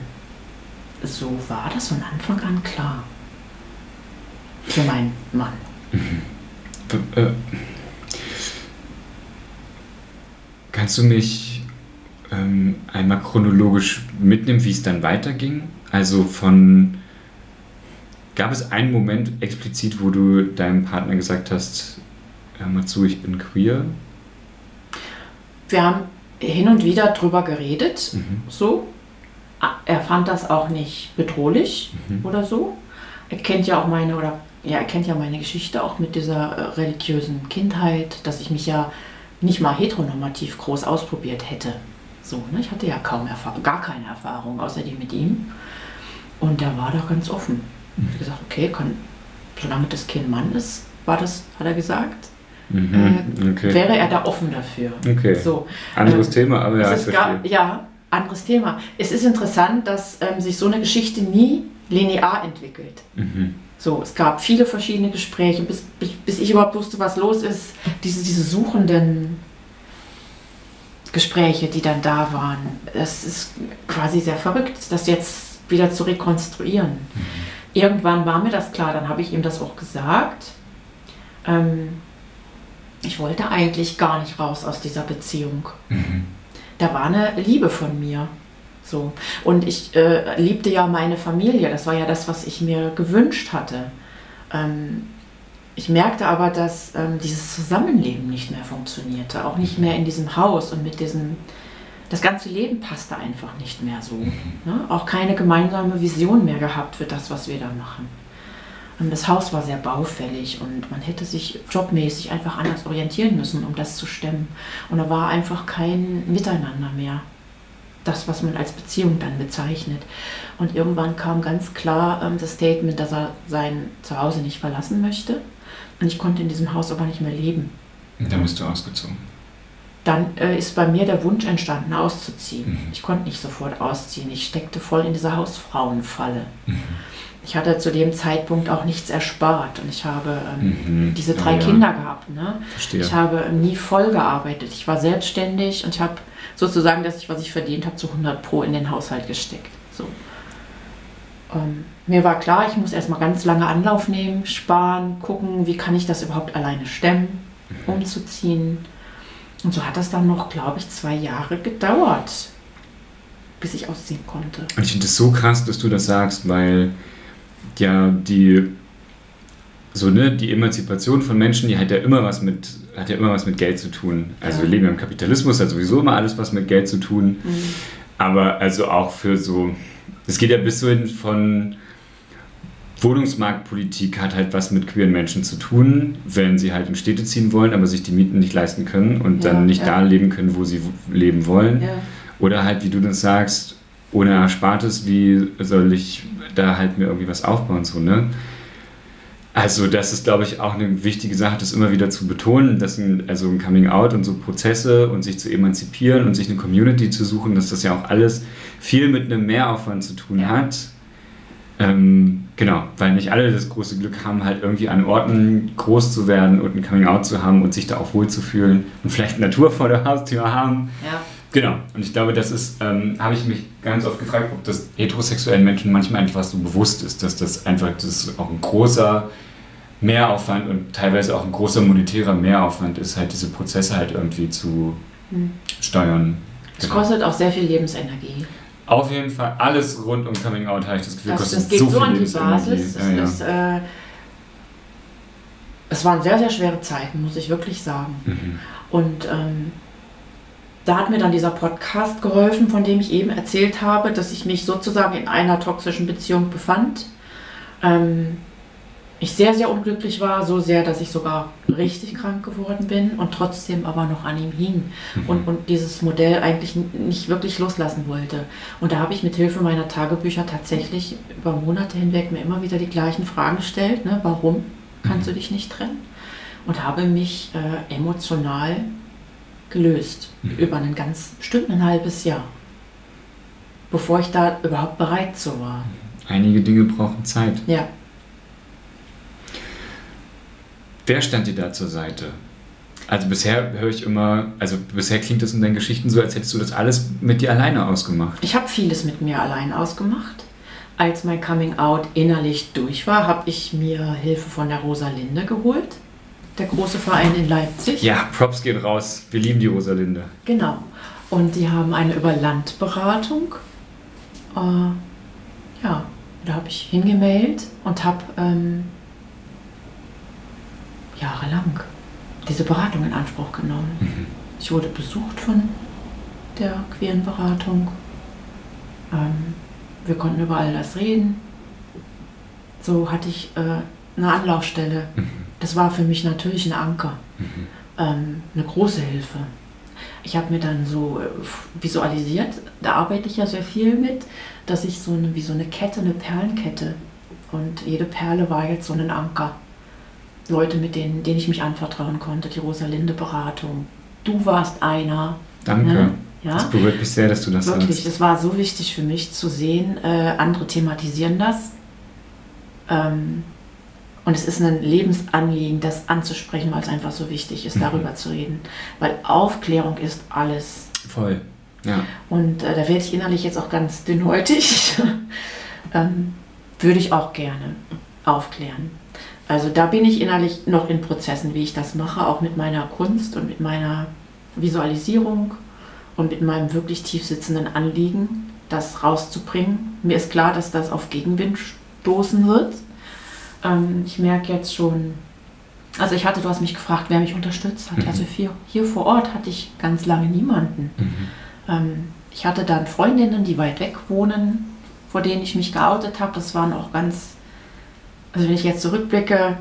so war das von Anfang an klar. Für meinen Mann. Mhm. Äh, kannst du mich ähm, einmal chronologisch mitnimmt, wie es dann weiterging? Also von gab es einen Moment explizit, wo du deinem Partner gesagt hast, hör mal zu, ich bin queer? Wir haben hin und wieder drüber geredet, mhm. so. Er fand das auch nicht bedrohlich mhm. oder so. Er kennt ja auch meine oder ja, er kennt ja meine Geschichte auch mit dieser äh, religiösen Kindheit, dass ich mich ja nicht mal heteronormativ groß ausprobiert hätte. So, ne? Ich hatte ja kaum Erfahrung, gar keine Erfahrung, außer die mit ihm. Und der war da ganz offen. Mhm. Ich gesagt, okay, kann, solange das Kind Mann ist, war das, hat er gesagt. Mhm, äh, okay. Wäre er da offen dafür. Okay. So, anderes äh, Thema, aber ja, ich gab, ja, anderes Thema. Es ist interessant, dass ähm, sich so eine Geschichte nie linear entwickelt. Mhm. So, es gab viele verschiedene Gespräche, bis, bis, bis, ich überhaupt wusste, was los ist. Diese, diese suchenden Gespräche, die dann da waren. Es ist quasi sehr verrückt, das jetzt wieder zu rekonstruieren. Mhm. Irgendwann war mir das klar, dann habe ich ihm das auch gesagt. Ähm, ich wollte eigentlich gar nicht raus aus dieser Beziehung. Mhm. Da war eine Liebe von mir. So. Und ich äh, liebte ja meine Familie. Das war ja das, was ich mir gewünscht hatte. Ähm, ich merkte aber, dass ähm, dieses Zusammenleben nicht mehr funktionierte. Auch nicht mehr in diesem Haus und mit diesem. Das ganze Leben passte einfach nicht mehr so. Ne? Auch keine gemeinsame Vision mehr gehabt für das, was wir da machen. Und das Haus war sehr baufällig und man hätte sich jobmäßig einfach anders orientieren müssen, um das zu stemmen. Und da war einfach kein Miteinander mehr das, was man als Beziehung dann bezeichnet. Und irgendwann kam ganz klar ähm, das Statement, dass er sein Zuhause nicht verlassen möchte. Und ich konnte in diesem Haus aber nicht mehr leben. Und dann bist du ausgezogen. Dann äh, ist bei mir der Wunsch entstanden, auszuziehen. Mhm. Ich konnte nicht sofort ausziehen. Ich steckte voll in dieser Hausfrauenfalle. Mhm. Ich hatte zu dem Zeitpunkt auch nichts erspart und ich habe ähm, mhm. diese drei ja, Kinder gehabt. Ne? Ich habe nie voll gearbeitet. Ich war selbstständig und ich habe sozusagen ich, was ich verdient habe, zu 100 Pro in den Haushalt gesteckt. So. Ähm, mir war klar, ich muss erstmal ganz lange Anlauf nehmen, sparen, gucken, wie kann ich das überhaupt alleine stemmen, mhm. umzuziehen. Und so hat das dann noch, glaube ich, zwei Jahre gedauert, bis ich ausziehen konnte. Und ich finde es so krass, dass du das sagst, weil ja die so ne die Emanzipation von Menschen, die hat ja immer was mit hat ja immer was mit Geld zu tun. Also ja. wir leben ja im Kapitalismus, hat sowieso immer alles was mit Geld zu tun. Mhm. Aber also auch für so, es geht ja bis so hin von Wohnungsmarktpolitik hat halt was mit queeren Menschen zu tun, wenn sie halt in Städte ziehen wollen, aber sich die Mieten nicht leisten können und ja, dann nicht ja. da leben können, wo sie leben wollen. Ja. Oder halt, wie du das sagst, ohne Erspartes, wie soll ich da halt mir irgendwie was aufbauen, so, ne? Also das ist, glaube ich, auch eine wichtige Sache, das immer wieder zu betonen, dass ein, also ein Coming Out und so Prozesse und sich zu emanzipieren und sich eine Community zu suchen, dass das ja auch alles viel mit einem Mehraufwand zu tun ja. hat. Ähm, genau, weil nicht alle das große Glück haben, halt irgendwie an Orten groß zu werden und ein Coming Out zu haben und sich da auch wohl zu fühlen und vielleicht Natur vor der Haustür haben. Ja. Genau, und ich glaube, das ist, ähm, habe ich mich ganz oft gefragt, ob das heterosexuellen Menschen manchmal einfach so bewusst ist, dass das einfach, das ist auch ein großer Mehraufwand und teilweise auch ein großer monetärer Mehraufwand ist, halt diese Prozesse halt irgendwie zu hm. steuern. Es genau. kostet auch sehr viel Lebensenergie. Auf jeden Fall, alles rund um Coming Out habe ich das Gefühl, das, kostet das geht so, so an die Basis. Ja, ja. Ist, äh, es waren sehr, sehr schwere Zeiten, muss ich wirklich sagen. Mhm. Und ähm, da hat mir dann dieser Podcast geholfen, von dem ich eben erzählt habe, dass ich mich sozusagen in einer toxischen Beziehung befand. Ähm, ich sehr, sehr unglücklich war, so sehr, dass ich sogar richtig krank geworden bin und trotzdem aber noch an ihm hing mhm. und, und dieses Modell eigentlich nicht wirklich loslassen wollte. Und da habe ich mit Hilfe meiner Tagebücher tatsächlich über Monate hinweg mir immer wieder die gleichen Fragen gestellt. Ne? Warum kannst mhm. du dich nicht trennen? Und habe mich äh, emotional gelöst mhm. über einen ganz bestimmt ein halbes Jahr, bevor ich da überhaupt bereit zu war. Einige Dinge brauchen Zeit. Ja. Wer stand dir da zur Seite? Also bisher höre ich immer, also bisher klingt das in deinen Geschichten so, als hättest du das alles mit dir alleine ausgemacht. Ich habe vieles mit mir allein ausgemacht. Als mein Coming Out innerlich durch war, habe ich mir Hilfe von der Rosalinde geholt. Der große Verein in Leipzig. Ja, Props gehen raus. Wir lieben die Rosalinde. Genau. Und die haben eine Überlandberatung. Äh, ja, da habe ich hingemailt und habe ähm, jahrelang diese Beratung in Anspruch genommen. Mhm. Ich wurde besucht von der queeren Beratung. Ähm, wir konnten über all das reden. So hatte ich äh, eine Anlaufstelle. Mhm. Das war für mich natürlich ein Anker, mhm. ähm, eine große Hilfe. Ich habe mir dann so äh, visualisiert, da arbeite ich ja sehr viel mit, dass ich so eine, wie so eine Kette, eine Perlenkette und jede Perle war jetzt so ein Anker. Leute, mit denen, denen ich mich anvertrauen konnte, die Rosalinde Beratung. Du warst einer. Danke. Ne? Ja? Das berührt mich sehr, dass du das Wirklich, sagst. es war so wichtig für mich zu sehen, äh, andere thematisieren das. Ähm, und es ist ein Lebensanliegen, das anzusprechen, weil es einfach so wichtig ist, mhm. darüber zu reden. Weil Aufklärung ist alles. Voll, ja. Und äh, da werde ich innerlich jetzt auch ganz dünnhäutig. ähm, würde ich auch gerne aufklären. Also da bin ich innerlich noch in Prozessen, wie ich das mache, auch mit meiner Kunst und mit meiner Visualisierung und mit meinem wirklich tief sitzenden Anliegen. das rauszubringen. Mir ist klar, dass das auf Gegenwind stoßen wird. Ähm, ich merke jetzt schon, also ich hatte, du hast mich gefragt, wer mich unterstützt hat. Mhm. Also hier, hier vor Ort hatte ich ganz lange niemanden. Mhm. Ähm, ich hatte dann Freundinnen, die weit weg wohnen, vor denen ich mich geoutet habe. Das waren auch ganz, also wenn ich jetzt zurückblicke,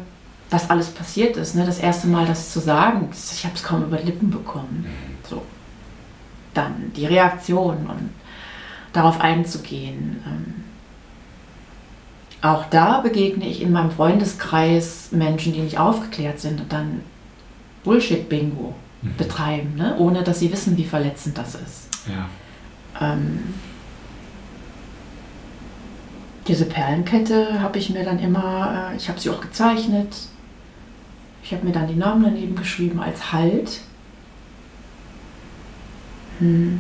was alles passiert ist, ne? das erste Mal das zu sagen, ich habe es kaum über Lippen bekommen. Mhm. So. Dann die Reaktion und darauf einzugehen. Ähm, auch da begegne ich in meinem Freundeskreis Menschen, die nicht aufgeklärt sind und dann Bullshit-Bingo mhm. betreiben, ne? ohne dass sie wissen, wie verletzend das ist. Ja. Ähm, diese Perlenkette habe ich mir dann immer, äh, ich habe sie auch gezeichnet. Ich habe mir dann die Namen daneben geschrieben als Halt. Hm.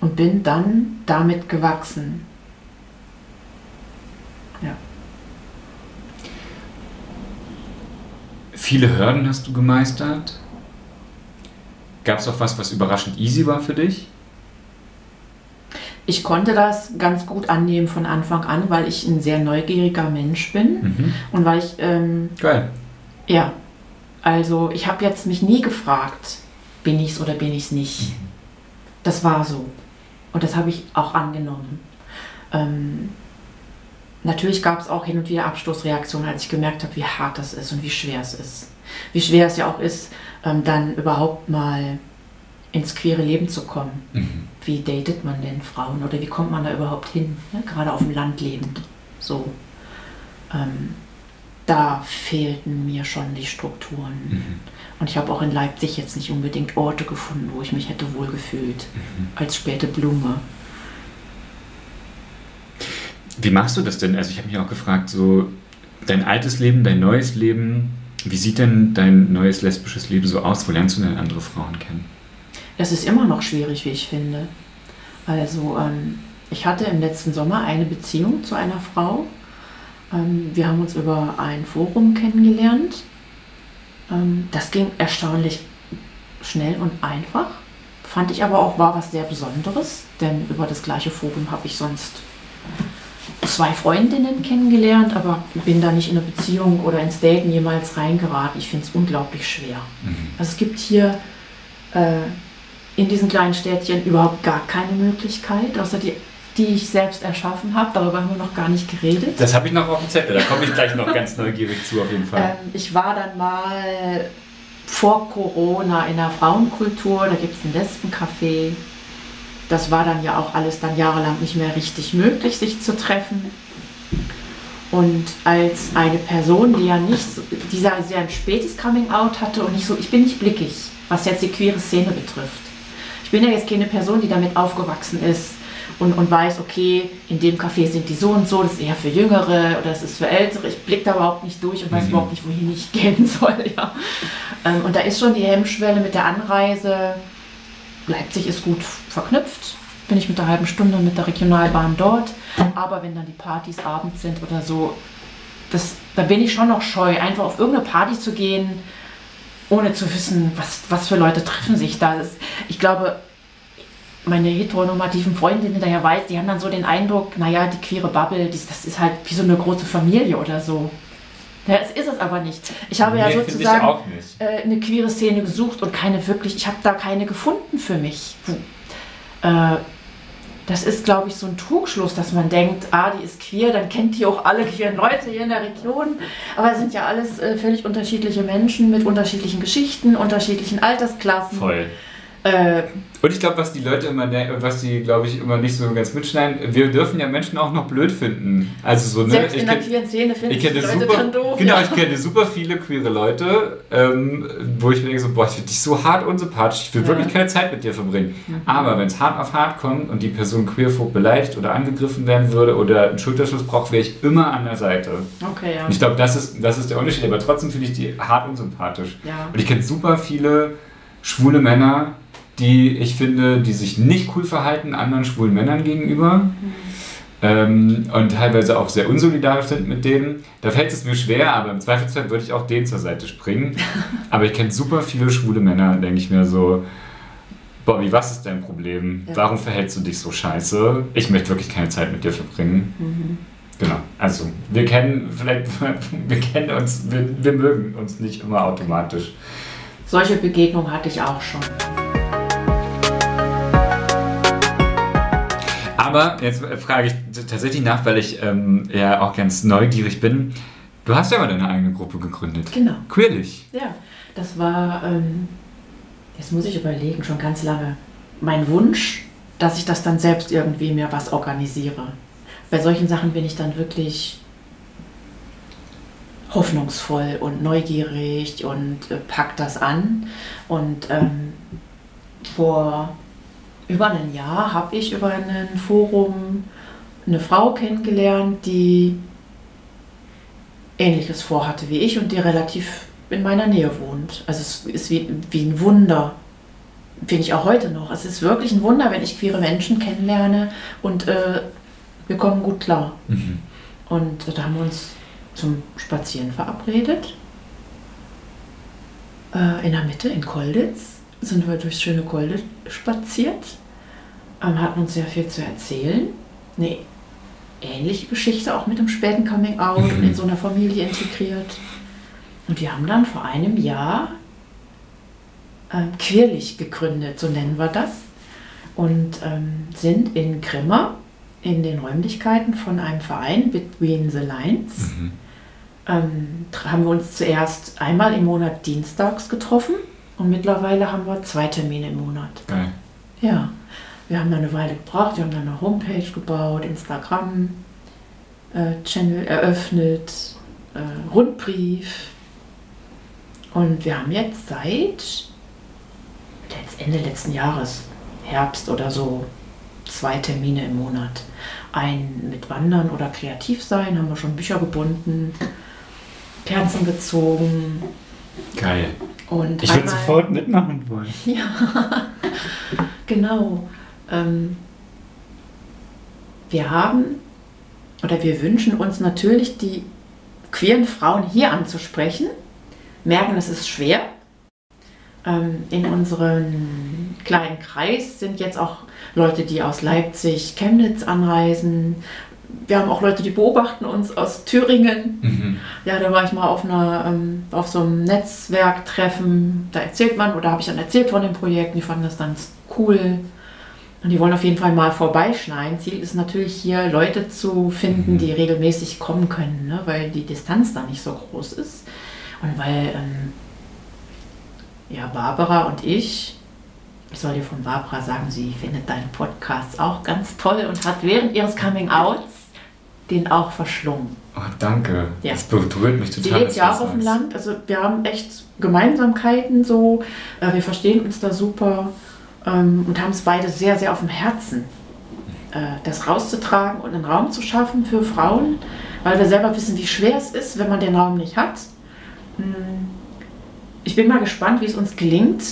Und bin dann damit gewachsen. Ja. Viele Hürden hast du gemeistert. Gab es auch was, was überraschend easy war für dich? Ich konnte das ganz gut annehmen von Anfang an, weil ich ein sehr neugieriger Mensch bin mhm. und weil ich. Ähm, Geil. Ja. Also, ich habe jetzt mich nie gefragt, bin ich es oder bin ich es nicht. Mhm. Das war so. Und das habe ich auch angenommen. Ähm, natürlich gab es auch hin und wieder Abstoßreaktionen, als ich gemerkt habe, wie hart das ist und wie schwer es ist. Wie schwer es ja auch ist, ähm, dann überhaupt mal ins queere Leben zu kommen. Mhm. Wie datet man denn Frauen oder wie kommt man da überhaupt hin? Ne? Gerade auf dem Land lebend. So. Ähm, da fehlten mir schon die Strukturen. Mhm. Und ich habe auch in Leipzig jetzt nicht unbedingt Orte gefunden, wo ich mich hätte wohlgefühlt mhm. als späte Blume. Wie machst du das denn? Also ich habe mich auch gefragt, so dein altes Leben, dein neues Leben, wie sieht denn dein neues lesbisches Leben so aus? Wo lernst du denn andere Frauen kennen? Es ist immer noch schwierig, wie ich finde. Also ähm, ich hatte im letzten Sommer eine Beziehung zu einer Frau. Ähm, wir haben uns über ein Forum kennengelernt. Ähm, das ging erstaunlich schnell und einfach. Fand ich aber auch war was sehr Besonderes, denn über das gleiche Forum habe ich sonst zwei Freundinnen kennengelernt, aber bin da nicht in eine Beziehung oder ins Daten jemals reingeraten. Ich finde es unglaublich schwer. Mhm. Also es gibt hier äh, in diesen kleinen Städtchen überhaupt gar keine Möglichkeit, außer die, die ich selbst erschaffen habe. Darüber haben wir noch gar nicht geredet. Das habe ich noch auf dem Zettel, da komme ich gleich noch ganz neugierig zu auf jeden Fall. Ähm, ich war dann mal vor Corona in der Frauenkultur, da gibt es ein Lesbencafé das war dann ja auch alles dann jahrelang nicht mehr richtig möglich, sich zu treffen. Und als eine Person, die ja nicht, so, die sehr ein spätes Coming-out hatte und nicht so, ich bin nicht blickig, was jetzt die queere Szene betrifft. Ich bin ja jetzt keine Person, die damit aufgewachsen ist und, und weiß, okay, in dem Café sind die so und so, das ist eher für Jüngere oder das ist für Ältere. Ich blicke da überhaupt nicht durch und weiß mhm. überhaupt nicht, wohin ich gehen soll. Ja. Ähm, und da ist schon die Hemmschwelle mit der Anreise Leipzig ist gut verknüpft. Bin ich mit der halben Stunde mit der Regionalbahn dort. Aber wenn dann die Partys abends sind oder so, das, da bin ich schon noch scheu, einfach auf irgendeine Party zu gehen, ohne zu wissen, was, was für Leute treffen sich da. Ich glaube, meine heteronormativen Freundinnen daher weiß, die haben dann so den Eindruck, naja, die queere Bubble, das ist halt wie so eine große Familie oder so. Ja, es ist es aber nicht. Ich habe nee, ja sozusagen äh, eine queere Szene gesucht und keine wirklich, ich habe da keine gefunden für mich. Äh, das ist, glaube ich, so ein Trugschluss, dass man denkt, ah, die ist queer, dann kennt die auch alle queeren Leute hier in der Region. Aber es sind ja alles äh, völlig unterschiedliche Menschen mit unterschiedlichen Geschichten, unterschiedlichen Altersklassen. Voll. Äh, und ich glaube, was die Leute immer, was die, glaube ich, immer nicht so ganz mitschneiden, wir dürfen ja Menschen auch noch blöd finden. Also so, ne? Selbst ich in der queeren Szene finde ich, ich Leute super, dann doof. Genau, ja. ich kenne super viele queere Leute, ähm, wo ich mir denke so, boah, ich finde dich so hart unsympathisch, ich will ja. wirklich keine Zeit mit dir verbringen. Mhm. Aber wenn es hart auf hart kommt und die Person queerphob beleidigt oder angegriffen werden würde oder einen Schulterschluss braucht, wäre ich immer an der Seite. Okay, ja. Und ich glaube, das ist, das ist der Unterschied, aber trotzdem finde ich die hart unsympathisch. Ja. Und ich kenne super viele schwule Männer, die ich finde, die sich nicht cool verhalten anderen schwulen Männern gegenüber. Mhm. Ähm, und teilweise auch sehr unsolidarisch sind mit denen. Da fällt es mir schwer, aber im Zweifelsfall würde ich auch denen zur Seite springen. aber ich kenne super viele schwule Männer, denke ich mir so. Bobby, was ist dein Problem? Ja. Warum verhältst du dich so scheiße? Ich möchte wirklich keine Zeit mit dir verbringen. Mhm. Genau. Also, wir kennen vielleicht, wir kennen uns, wir, wir mögen uns nicht immer automatisch. Solche Begegnungen hatte ich auch schon. Aber jetzt frage ich tatsächlich nach, weil ich ähm, ja auch ganz neugierig bin. Du hast ja mal deine eigene Gruppe gegründet. Genau. Queerlich. Ja, das war, ähm, jetzt muss ich überlegen, schon ganz lange, mein Wunsch, dass ich das dann selbst irgendwie mir was organisiere. Bei solchen Sachen bin ich dann wirklich hoffnungsvoll und neugierig und äh, pack das an. Und ähm, vor über ein Jahr habe ich über ein Forum eine Frau kennengelernt, die ähnliches vorhatte wie ich und die relativ in meiner Nähe wohnt. Also es ist wie, wie ein Wunder, finde ich auch heute noch. Es ist wirklich ein Wunder, wenn ich queere Menschen kennenlerne und äh, wir kommen gut klar. Mhm. Und äh, da haben wir uns zum Spazieren verabredet. Äh, in der Mitte, in Kolditz, sind wir durchs schöne Kolditz spaziert. Ähm, hatten uns sehr viel zu erzählen. Eine ähnliche Geschichte auch mit dem späten Coming Out mhm. und in so einer Familie integriert. Und wir haben dann vor einem Jahr äh, Queerlich gegründet, so nennen wir das. Und ähm, sind in Grimma in den Räumlichkeiten von einem Verein, Between the Lines. Mhm. Ähm, haben wir uns zuerst einmal im Monat dienstags getroffen und mittlerweile haben wir zwei Termine im Monat. Geil. Ja, wir haben dann eine Weile gebraucht, wir haben dann eine Homepage gebaut, Instagram-Channel äh, eröffnet, äh, Rundbrief. Und wir haben jetzt seit Ende letzten Jahres, Herbst oder so, zwei Termine im Monat. Ein mit Wandern oder Kreativsein, haben wir schon Bücher gebunden, Kerzen gezogen. Geil. Und ich würde sofort mitmachen wollen. Ja, genau. Ähm, wir haben oder wir wünschen uns natürlich, die queeren Frauen hier anzusprechen, merken, es ist schwer. Ähm, in unserem kleinen Kreis sind jetzt auch Leute, die aus Leipzig, Chemnitz anreisen. Wir haben auch Leute, die beobachten uns aus Thüringen. Mhm. Ja, da war ich mal auf, einer, ähm, auf so einem Netzwerktreffen. Da erzählt man, oder habe ich dann erzählt von dem Projekt. Die fanden das dann cool. Und die wollen auf jeden Fall mal vorbeischneiden. Ziel ist natürlich hier Leute zu finden, mhm. die regelmäßig kommen können, ne? weil die Distanz da nicht so groß ist. Und weil ähm, ja, Barbara und ich ich soll dir von Barbara sagen, sie findet deinen Podcast auch ganz toll und hat während ihres Coming-Outs den auch verschlungen. Oh, danke. Ja. Das berührt mich total. Die lebt ja auch auf dem Land. Also wir haben echt Gemeinsamkeiten so. Äh, wir verstehen uns da super ähm, und haben es beide sehr, sehr auf dem Herzen, äh, das rauszutragen und einen Raum zu schaffen für Frauen, weil wir selber wissen, wie schwer es ist, wenn man den Raum nicht hat. Hm. Ich bin mal gespannt, wie es uns gelingt,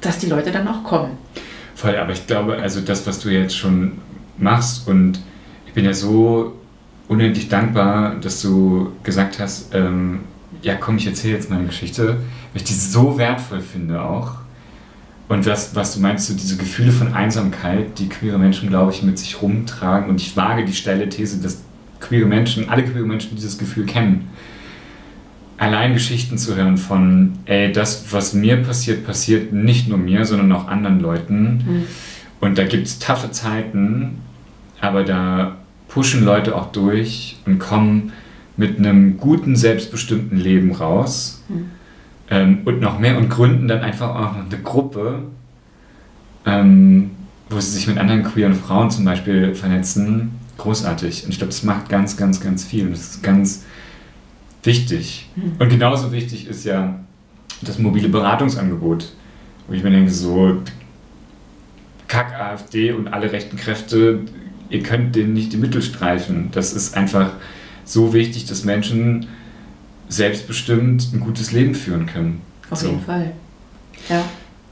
dass die Leute dann auch kommen. Voll, aber ich glaube, also das, was du jetzt schon machst und ich bin ja so unendlich dankbar, dass du gesagt hast, ähm, ja komm, ich erzähle jetzt meine Geschichte, weil ich die so wertvoll finde auch. Und das, was du meinst, so diese Gefühle von Einsamkeit, die queere Menschen, glaube ich, mit sich rumtragen. Und ich wage die steile These, dass queere Menschen, alle queere Menschen dieses Gefühl kennen allein Geschichten zu hören von, ey, das, was mir passiert, passiert nicht nur mir, sondern auch anderen Leuten. Mhm. Und da gibt es taffe Zeiten, aber da pushen Leute auch durch und kommen mit einem guten, selbstbestimmten Leben raus. Mhm. Ähm, und noch mehr und gründen dann einfach auch noch eine Gruppe, ähm, wo sie sich mit anderen queeren Frauen zum Beispiel vernetzen. Großartig. Und ich glaube, das macht ganz, ganz, ganz viel. Das ist ganz wichtig. Hm. Und genauso wichtig ist ja das mobile Beratungsangebot, wo ich mir denke, so Kack AfD und alle rechten Kräfte, ihr könnt denen nicht die Mittel streichen. Das ist einfach so wichtig, dass Menschen selbstbestimmt ein gutes Leben führen können. Auf so. jeden Fall. Ja.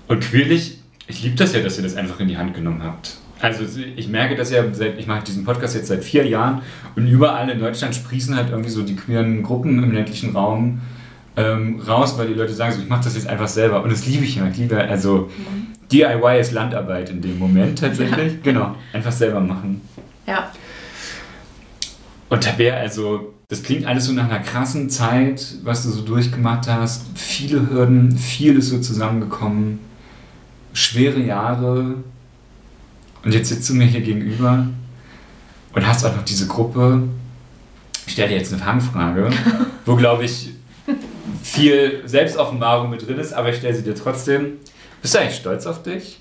Und queerlich, ich liebe das ja, dass ihr das einfach in die Hand genommen habt. Also ich merke das ja, seit, ich mache diesen Podcast jetzt seit vier Jahren und überall in Deutschland sprießen halt irgendwie so die queeren Gruppen im ländlichen Raum ähm, raus, weil die Leute sagen so, ich mache das jetzt einfach selber und das liebe ich ja. Ich liebe also DIY ist Landarbeit in dem Moment tatsächlich. Ja. Genau, einfach selber machen. Ja. Und Tabea, also das klingt alles so nach einer krassen Zeit, was du so durchgemacht hast. Viele Hürden, viel ist so zusammengekommen. Schwere Jahre. Und jetzt sitzt du mir hier gegenüber und hast auch noch diese Gruppe. Ich stelle dir jetzt eine Fangfrage, wo, glaube ich, viel Selbstoffenbarung mit drin ist, aber ich stelle sie dir trotzdem. Bist du eigentlich stolz auf dich?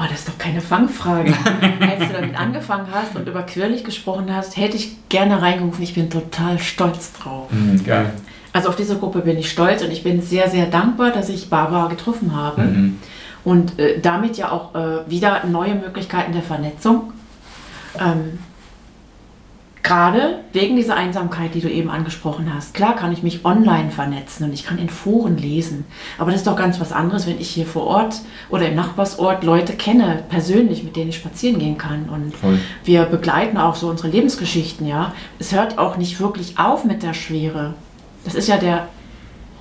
Oh, das ist doch keine Fangfrage. Als du damit angefangen hast und über Quirlig gesprochen hast, hätte ich gerne reingerufen. Ich bin total stolz drauf. Mhm, geil. Also auf diese Gruppe bin ich stolz und ich bin sehr, sehr dankbar, dass ich Barbara getroffen habe. Mhm. Und äh, damit ja auch äh, wieder neue Möglichkeiten der Vernetzung. Ähm, Gerade wegen dieser Einsamkeit, die du eben angesprochen hast. Klar kann ich mich online vernetzen und ich kann in Foren lesen. Aber das ist doch ganz was anderes, wenn ich hier vor Ort oder im Nachbarsort Leute kenne, persönlich, mit denen ich spazieren gehen kann. Und Voll. wir begleiten auch so unsere Lebensgeschichten, ja. Es hört auch nicht wirklich auf mit der Schwere. Das ist ja der,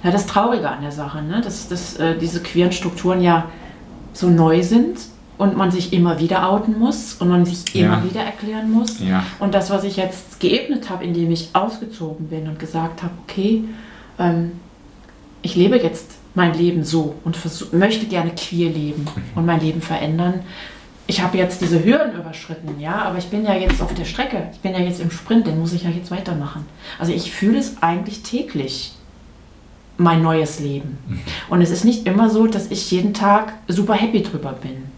ja, das Traurige an der Sache, ne? dass, dass äh, diese queeren Strukturen ja so neu sind und man sich immer wieder outen muss und man sich ja. immer wieder erklären muss. Ja. Und das, was ich jetzt geebnet habe, indem ich ausgezogen bin und gesagt habe, okay, ähm, ich lebe jetzt mein Leben so und möchte gerne queer leben mhm. und mein Leben verändern. Ich habe jetzt diese Hürden überschritten, ja, aber ich bin ja jetzt auf der Strecke. Ich bin ja jetzt im Sprint, den muss ich ja jetzt weitermachen. Also ich fühle es eigentlich täglich, mein neues Leben. Mhm. Und es ist nicht immer so, dass ich jeden Tag super happy drüber bin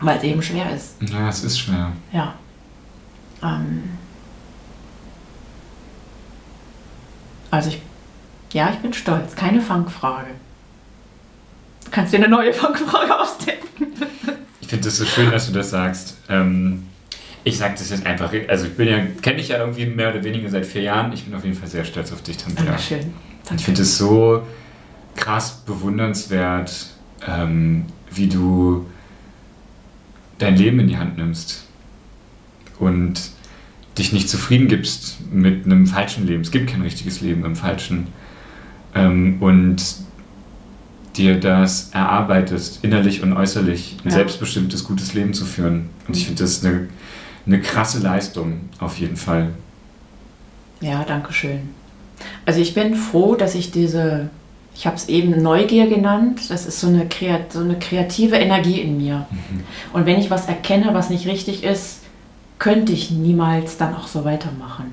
weil es eben schwer ist. Ja, es ist schwer. Ja. Ähm also ich, ja, ich bin stolz. Keine Fangfrage. Du kannst dir eine neue Fangfrage ausdenken. Ich finde es so schön, dass du das sagst. Ähm, ich sage das jetzt einfach, also ich bin ja, kenne dich ja irgendwie mehr oder weniger seit vier Jahren. Ich bin auf jeden Fall sehr stolz auf dich, Tanja. Dankeschön. Danke. Ich finde es so krass bewundernswert, ähm, wie du dein Leben in die Hand nimmst und dich nicht zufrieden gibst mit einem falschen Leben. Es gibt kein richtiges Leben im Falschen. Ähm, und dir das erarbeitest, innerlich und äußerlich, ein ja. selbstbestimmtes, gutes Leben zu führen. Und ich finde, das ist eine, eine krasse Leistung, auf jeden Fall. Ja, danke schön. Also ich bin froh, dass ich diese ich habe es eben Neugier genannt. Das ist so eine, Kreat so eine kreative Energie in mir. Mhm. Und wenn ich was erkenne, was nicht richtig ist, könnte ich niemals dann auch so weitermachen.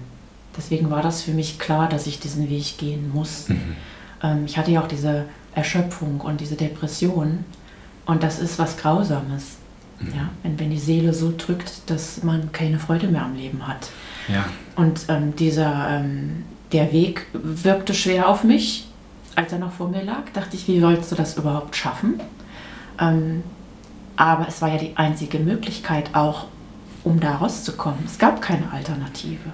Deswegen war das für mich klar, dass ich diesen Weg gehen muss. Mhm. Ähm, ich hatte ja auch diese Erschöpfung und diese Depression. Und das ist was Grausames. Mhm. Ja? Wenn, wenn die Seele so drückt, dass man keine Freude mehr am Leben hat. Ja. Und ähm, dieser, ähm, der Weg wirkte schwer auf mich als er noch vor mir lag, dachte ich, wie sollst du das überhaupt schaffen? Ähm, aber es war ja die einzige Möglichkeit auch, um da rauszukommen. Es gab keine Alternative.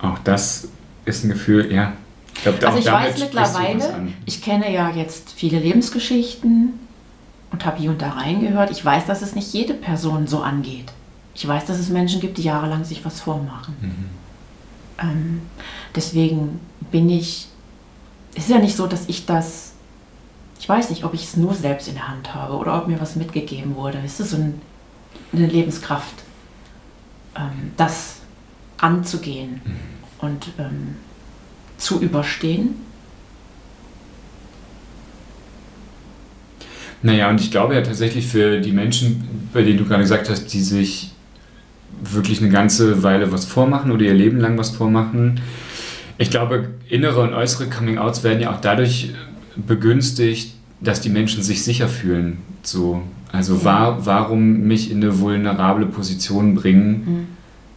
Auch das ist ein Gefühl, ja. Ich glaub, also ich weiß mittlerweile, ich kenne ja jetzt viele Lebensgeschichten und habe hier und da reingehört. Ich weiß, dass es nicht jede Person so angeht. Ich weiß, dass es Menschen gibt, die jahrelang sich was vormachen. Mhm. Ähm, deswegen bin ich es ist ja nicht so, dass ich das, ich weiß nicht, ob ich es nur selbst in der Hand habe oder ob mir was mitgegeben wurde. Es ist so ein, eine Lebenskraft, ähm, das anzugehen mhm. und ähm, zu überstehen. Naja, und ich glaube ja tatsächlich für die Menschen, bei denen du gerade gesagt hast, die sich wirklich eine ganze Weile was vormachen oder ihr Leben lang was vormachen, ich glaube, innere und äußere Coming-outs werden ja auch dadurch begünstigt, dass die Menschen sich sicher fühlen. So. Also ja. war, warum mich in eine vulnerable Position bringen,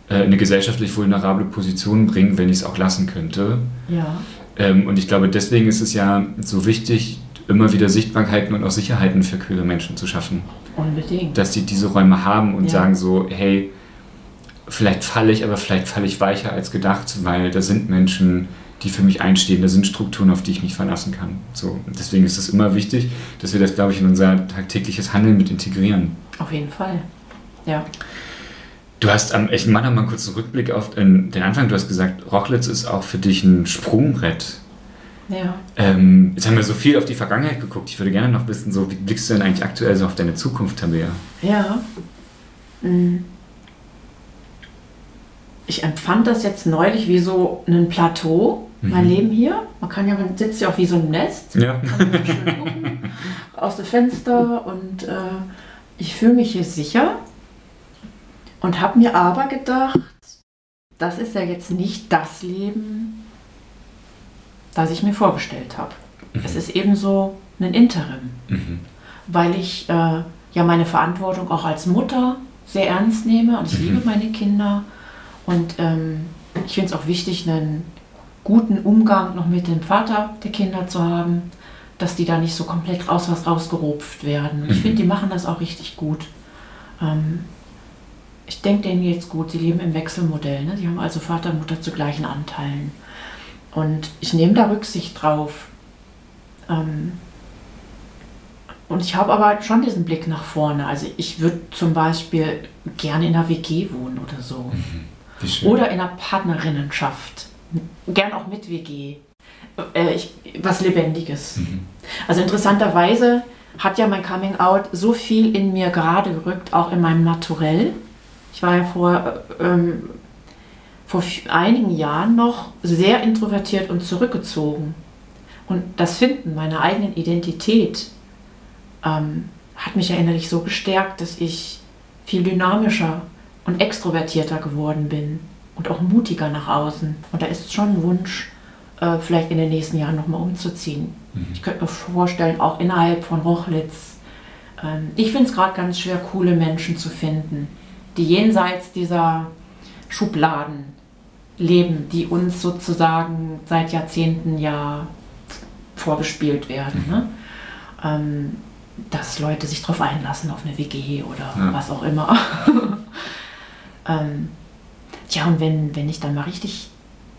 mhm. äh, eine gesellschaftlich vulnerable Position bringen, wenn ich es auch lassen könnte. Ja. Ähm, und ich glaube, deswegen ist es ja so wichtig, immer wieder Sichtbarkeiten und auch Sicherheiten für queere Menschen zu schaffen. Unbedingt. Dass sie diese Räume haben und ja. sagen so, hey, vielleicht falle ich, aber vielleicht falle ich weicher als gedacht, weil da sind Menschen, die für mich einstehen, da sind Strukturen, auf die ich mich verlassen kann. So, deswegen ist es immer wichtig, dass wir das, glaube ich, in unser tagtägliches Handeln mit integrieren. Auf jeden Fall, ja. Du hast am, ich mache mal einen kurzen Rückblick auf den Anfang. Du hast gesagt, Rochlitz ist auch für dich ein Sprungbrett. Ja. Ähm, jetzt haben wir so viel auf die Vergangenheit geguckt. Ich würde gerne noch wissen, so, wie blickst du denn eigentlich aktuell so auf deine Zukunft, Tabea? Ja. Mhm. Ich empfand das jetzt neulich wie so ein Plateau, mein mhm. Leben hier. Man kann ja, man sitzt ja auch wie so ein Nest. Ja. Man schön gucken, aus dem Fenster und äh, ich fühle mich hier sicher und habe mir aber gedacht, das ist ja jetzt nicht das Leben, das ich mir vorgestellt habe. Mhm. Es ist eben so ein Interim, mhm. weil ich äh, ja meine Verantwortung auch als Mutter sehr ernst nehme und ich mhm. liebe meine Kinder und ähm, ich finde es auch wichtig, einen guten Umgang noch mit dem Vater der Kinder zu haben, dass die da nicht so komplett raus was rausgerupft werden. Ich mhm. finde, die machen das auch richtig gut. Ähm, ich denke denen jetzt gut, sie leben im Wechselmodell. Ne? Sie haben also Vater und Mutter zu gleichen Anteilen. Und ich nehme da Rücksicht drauf. Ähm, und ich habe aber schon diesen Blick nach vorne. Also ich würde zum Beispiel gerne in einer WG wohnen oder so. Mhm. Oder in einer Partnerinnenschaft. Gern auch mit WG. Äh, ich, was Lebendiges. Mhm. Also interessanterweise hat ja mein Coming Out so viel in mir gerade gerückt, auch in meinem Naturell. Ich war ja vor, ähm, vor einigen Jahren noch sehr introvertiert und zurückgezogen. Und das Finden meiner eigenen Identität ähm, hat mich ja innerlich so gestärkt, dass ich viel dynamischer und extrovertierter geworden bin und auch mutiger nach außen. Und da ist schon ein Wunsch, äh, vielleicht in den nächsten Jahren nochmal umzuziehen. Mhm. Ich könnte mir vorstellen, auch innerhalb von Rochlitz. Ähm, ich finde es gerade ganz schwer, coole Menschen zu finden die jenseits dieser Schubladen leben, die uns sozusagen seit Jahrzehnten ja vorgespielt werden. Ne? Ähm, dass Leute sich darauf einlassen, auf eine WG oder ja. was auch immer. ähm, ja, und wenn, wenn ich dann mal richtig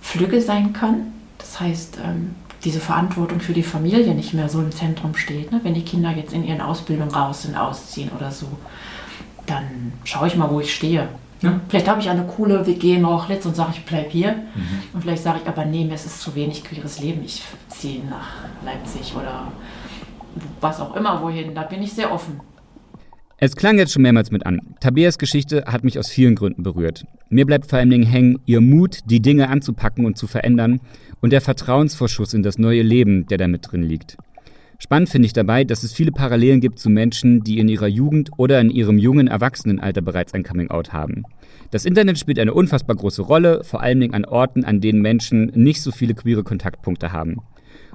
flügge sein kann, das heißt, ähm, diese Verantwortung für die Familie nicht mehr so im Zentrum steht, ne? wenn die Kinder jetzt in ihren Ausbildungen raus sind, ausziehen oder so, dann schaue ich mal, wo ich stehe. Ja. Vielleicht habe ich eine coole WG in Rochlitz und sage, ich bleibe hier. Mhm. Und vielleicht sage ich aber, nee, mir ist es zu wenig queeres Leben. Ich ziehe nach Leipzig oder was auch immer wohin. Da bin ich sehr offen. Es klang jetzt schon mehrmals mit an. Tabeas Geschichte hat mich aus vielen Gründen berührt. Mir bleibt vor allen Dingen hängen ihr Mut, die Dinge anzupacken und zu verändern und der Vertrauensvorschuss in das neue Leben, der da mit drin liegt. Spannend finde ich dabei, dass es viele Parallelen gibt zu Menschen, die in ihrer Jugend oder in ihrem jungen Erwachsenenalter bereits ein Coming-out haben. Das Internet spielt eine unfassbar große Rolle, vor allen Dingen an Orten, an denen Menschen nicht so viele queere Kontaktpunkte haben.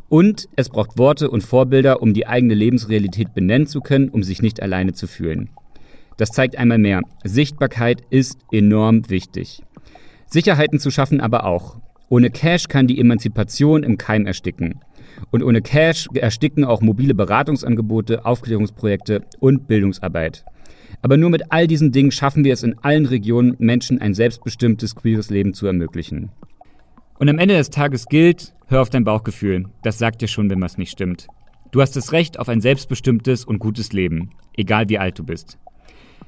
Und es braucht Worte und Vorbilder, um die eigene Lebensrealität benennen zu können, um sich nicht alleine zu fühlen. Das zeigt einmal mehr, Sichtbarkeit ist enorm wichtig. Sicherheiten zu schaffen aber auch. Ohne Cash kann die Emanzipation im Keim ersticken. Und ohne Cash ersticken auch mobile Beratungsangebote, Aufklärungsprojekte und Bildungsarbeit. Aber nur mit all diesen Dingen schaffen wir es in allen Regionen, Menschen ein selbstbestimmtes queeres Leben zu ermöglichen. Und am Ende des Tages gilt, hör auf dein Bauchgefühl. Das sagt dir schon, wenn was nicht stimmt. Du hast das Recht auf ein selbstbestimmtes und gutes Leben, egal wie alt du bist.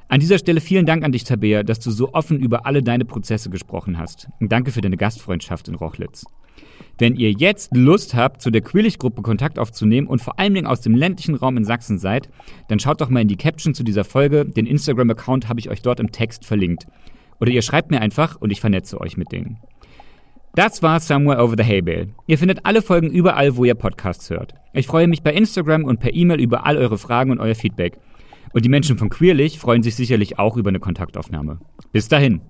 An dieser Stelle vielen Dank an dich, Tabea, dass du so offen über alle deine Prozesse gesprochen hast. Und danke für deine Gastfreundschaft in Rochlitz. Wenn ihr jetzt Lust habt, zu der Quillig-Gruppe Kontakt aufzunehmen und vor allen Dingen aus dem ländlichen Raum in Sachsen seid, dann schaut doch mal in die Caption zu dieser Folge. Den Instagram-Account habe ich euch dort im Text verlinkt. Oder ihr schreibt mir einfach und ich vernetze euch mit denen. Das war Somewhere Over the Hay Bale. Ihr findet alle Folgen überall, wo ihr Podcasts hört. Ich freue mich bei Instagram und per E-Mail über all eure Fragen und euer Feedback. Und die Menschen von Queerlich freuen sich sicherlich auch über eine Kontaktaufnahme. Bis dahin.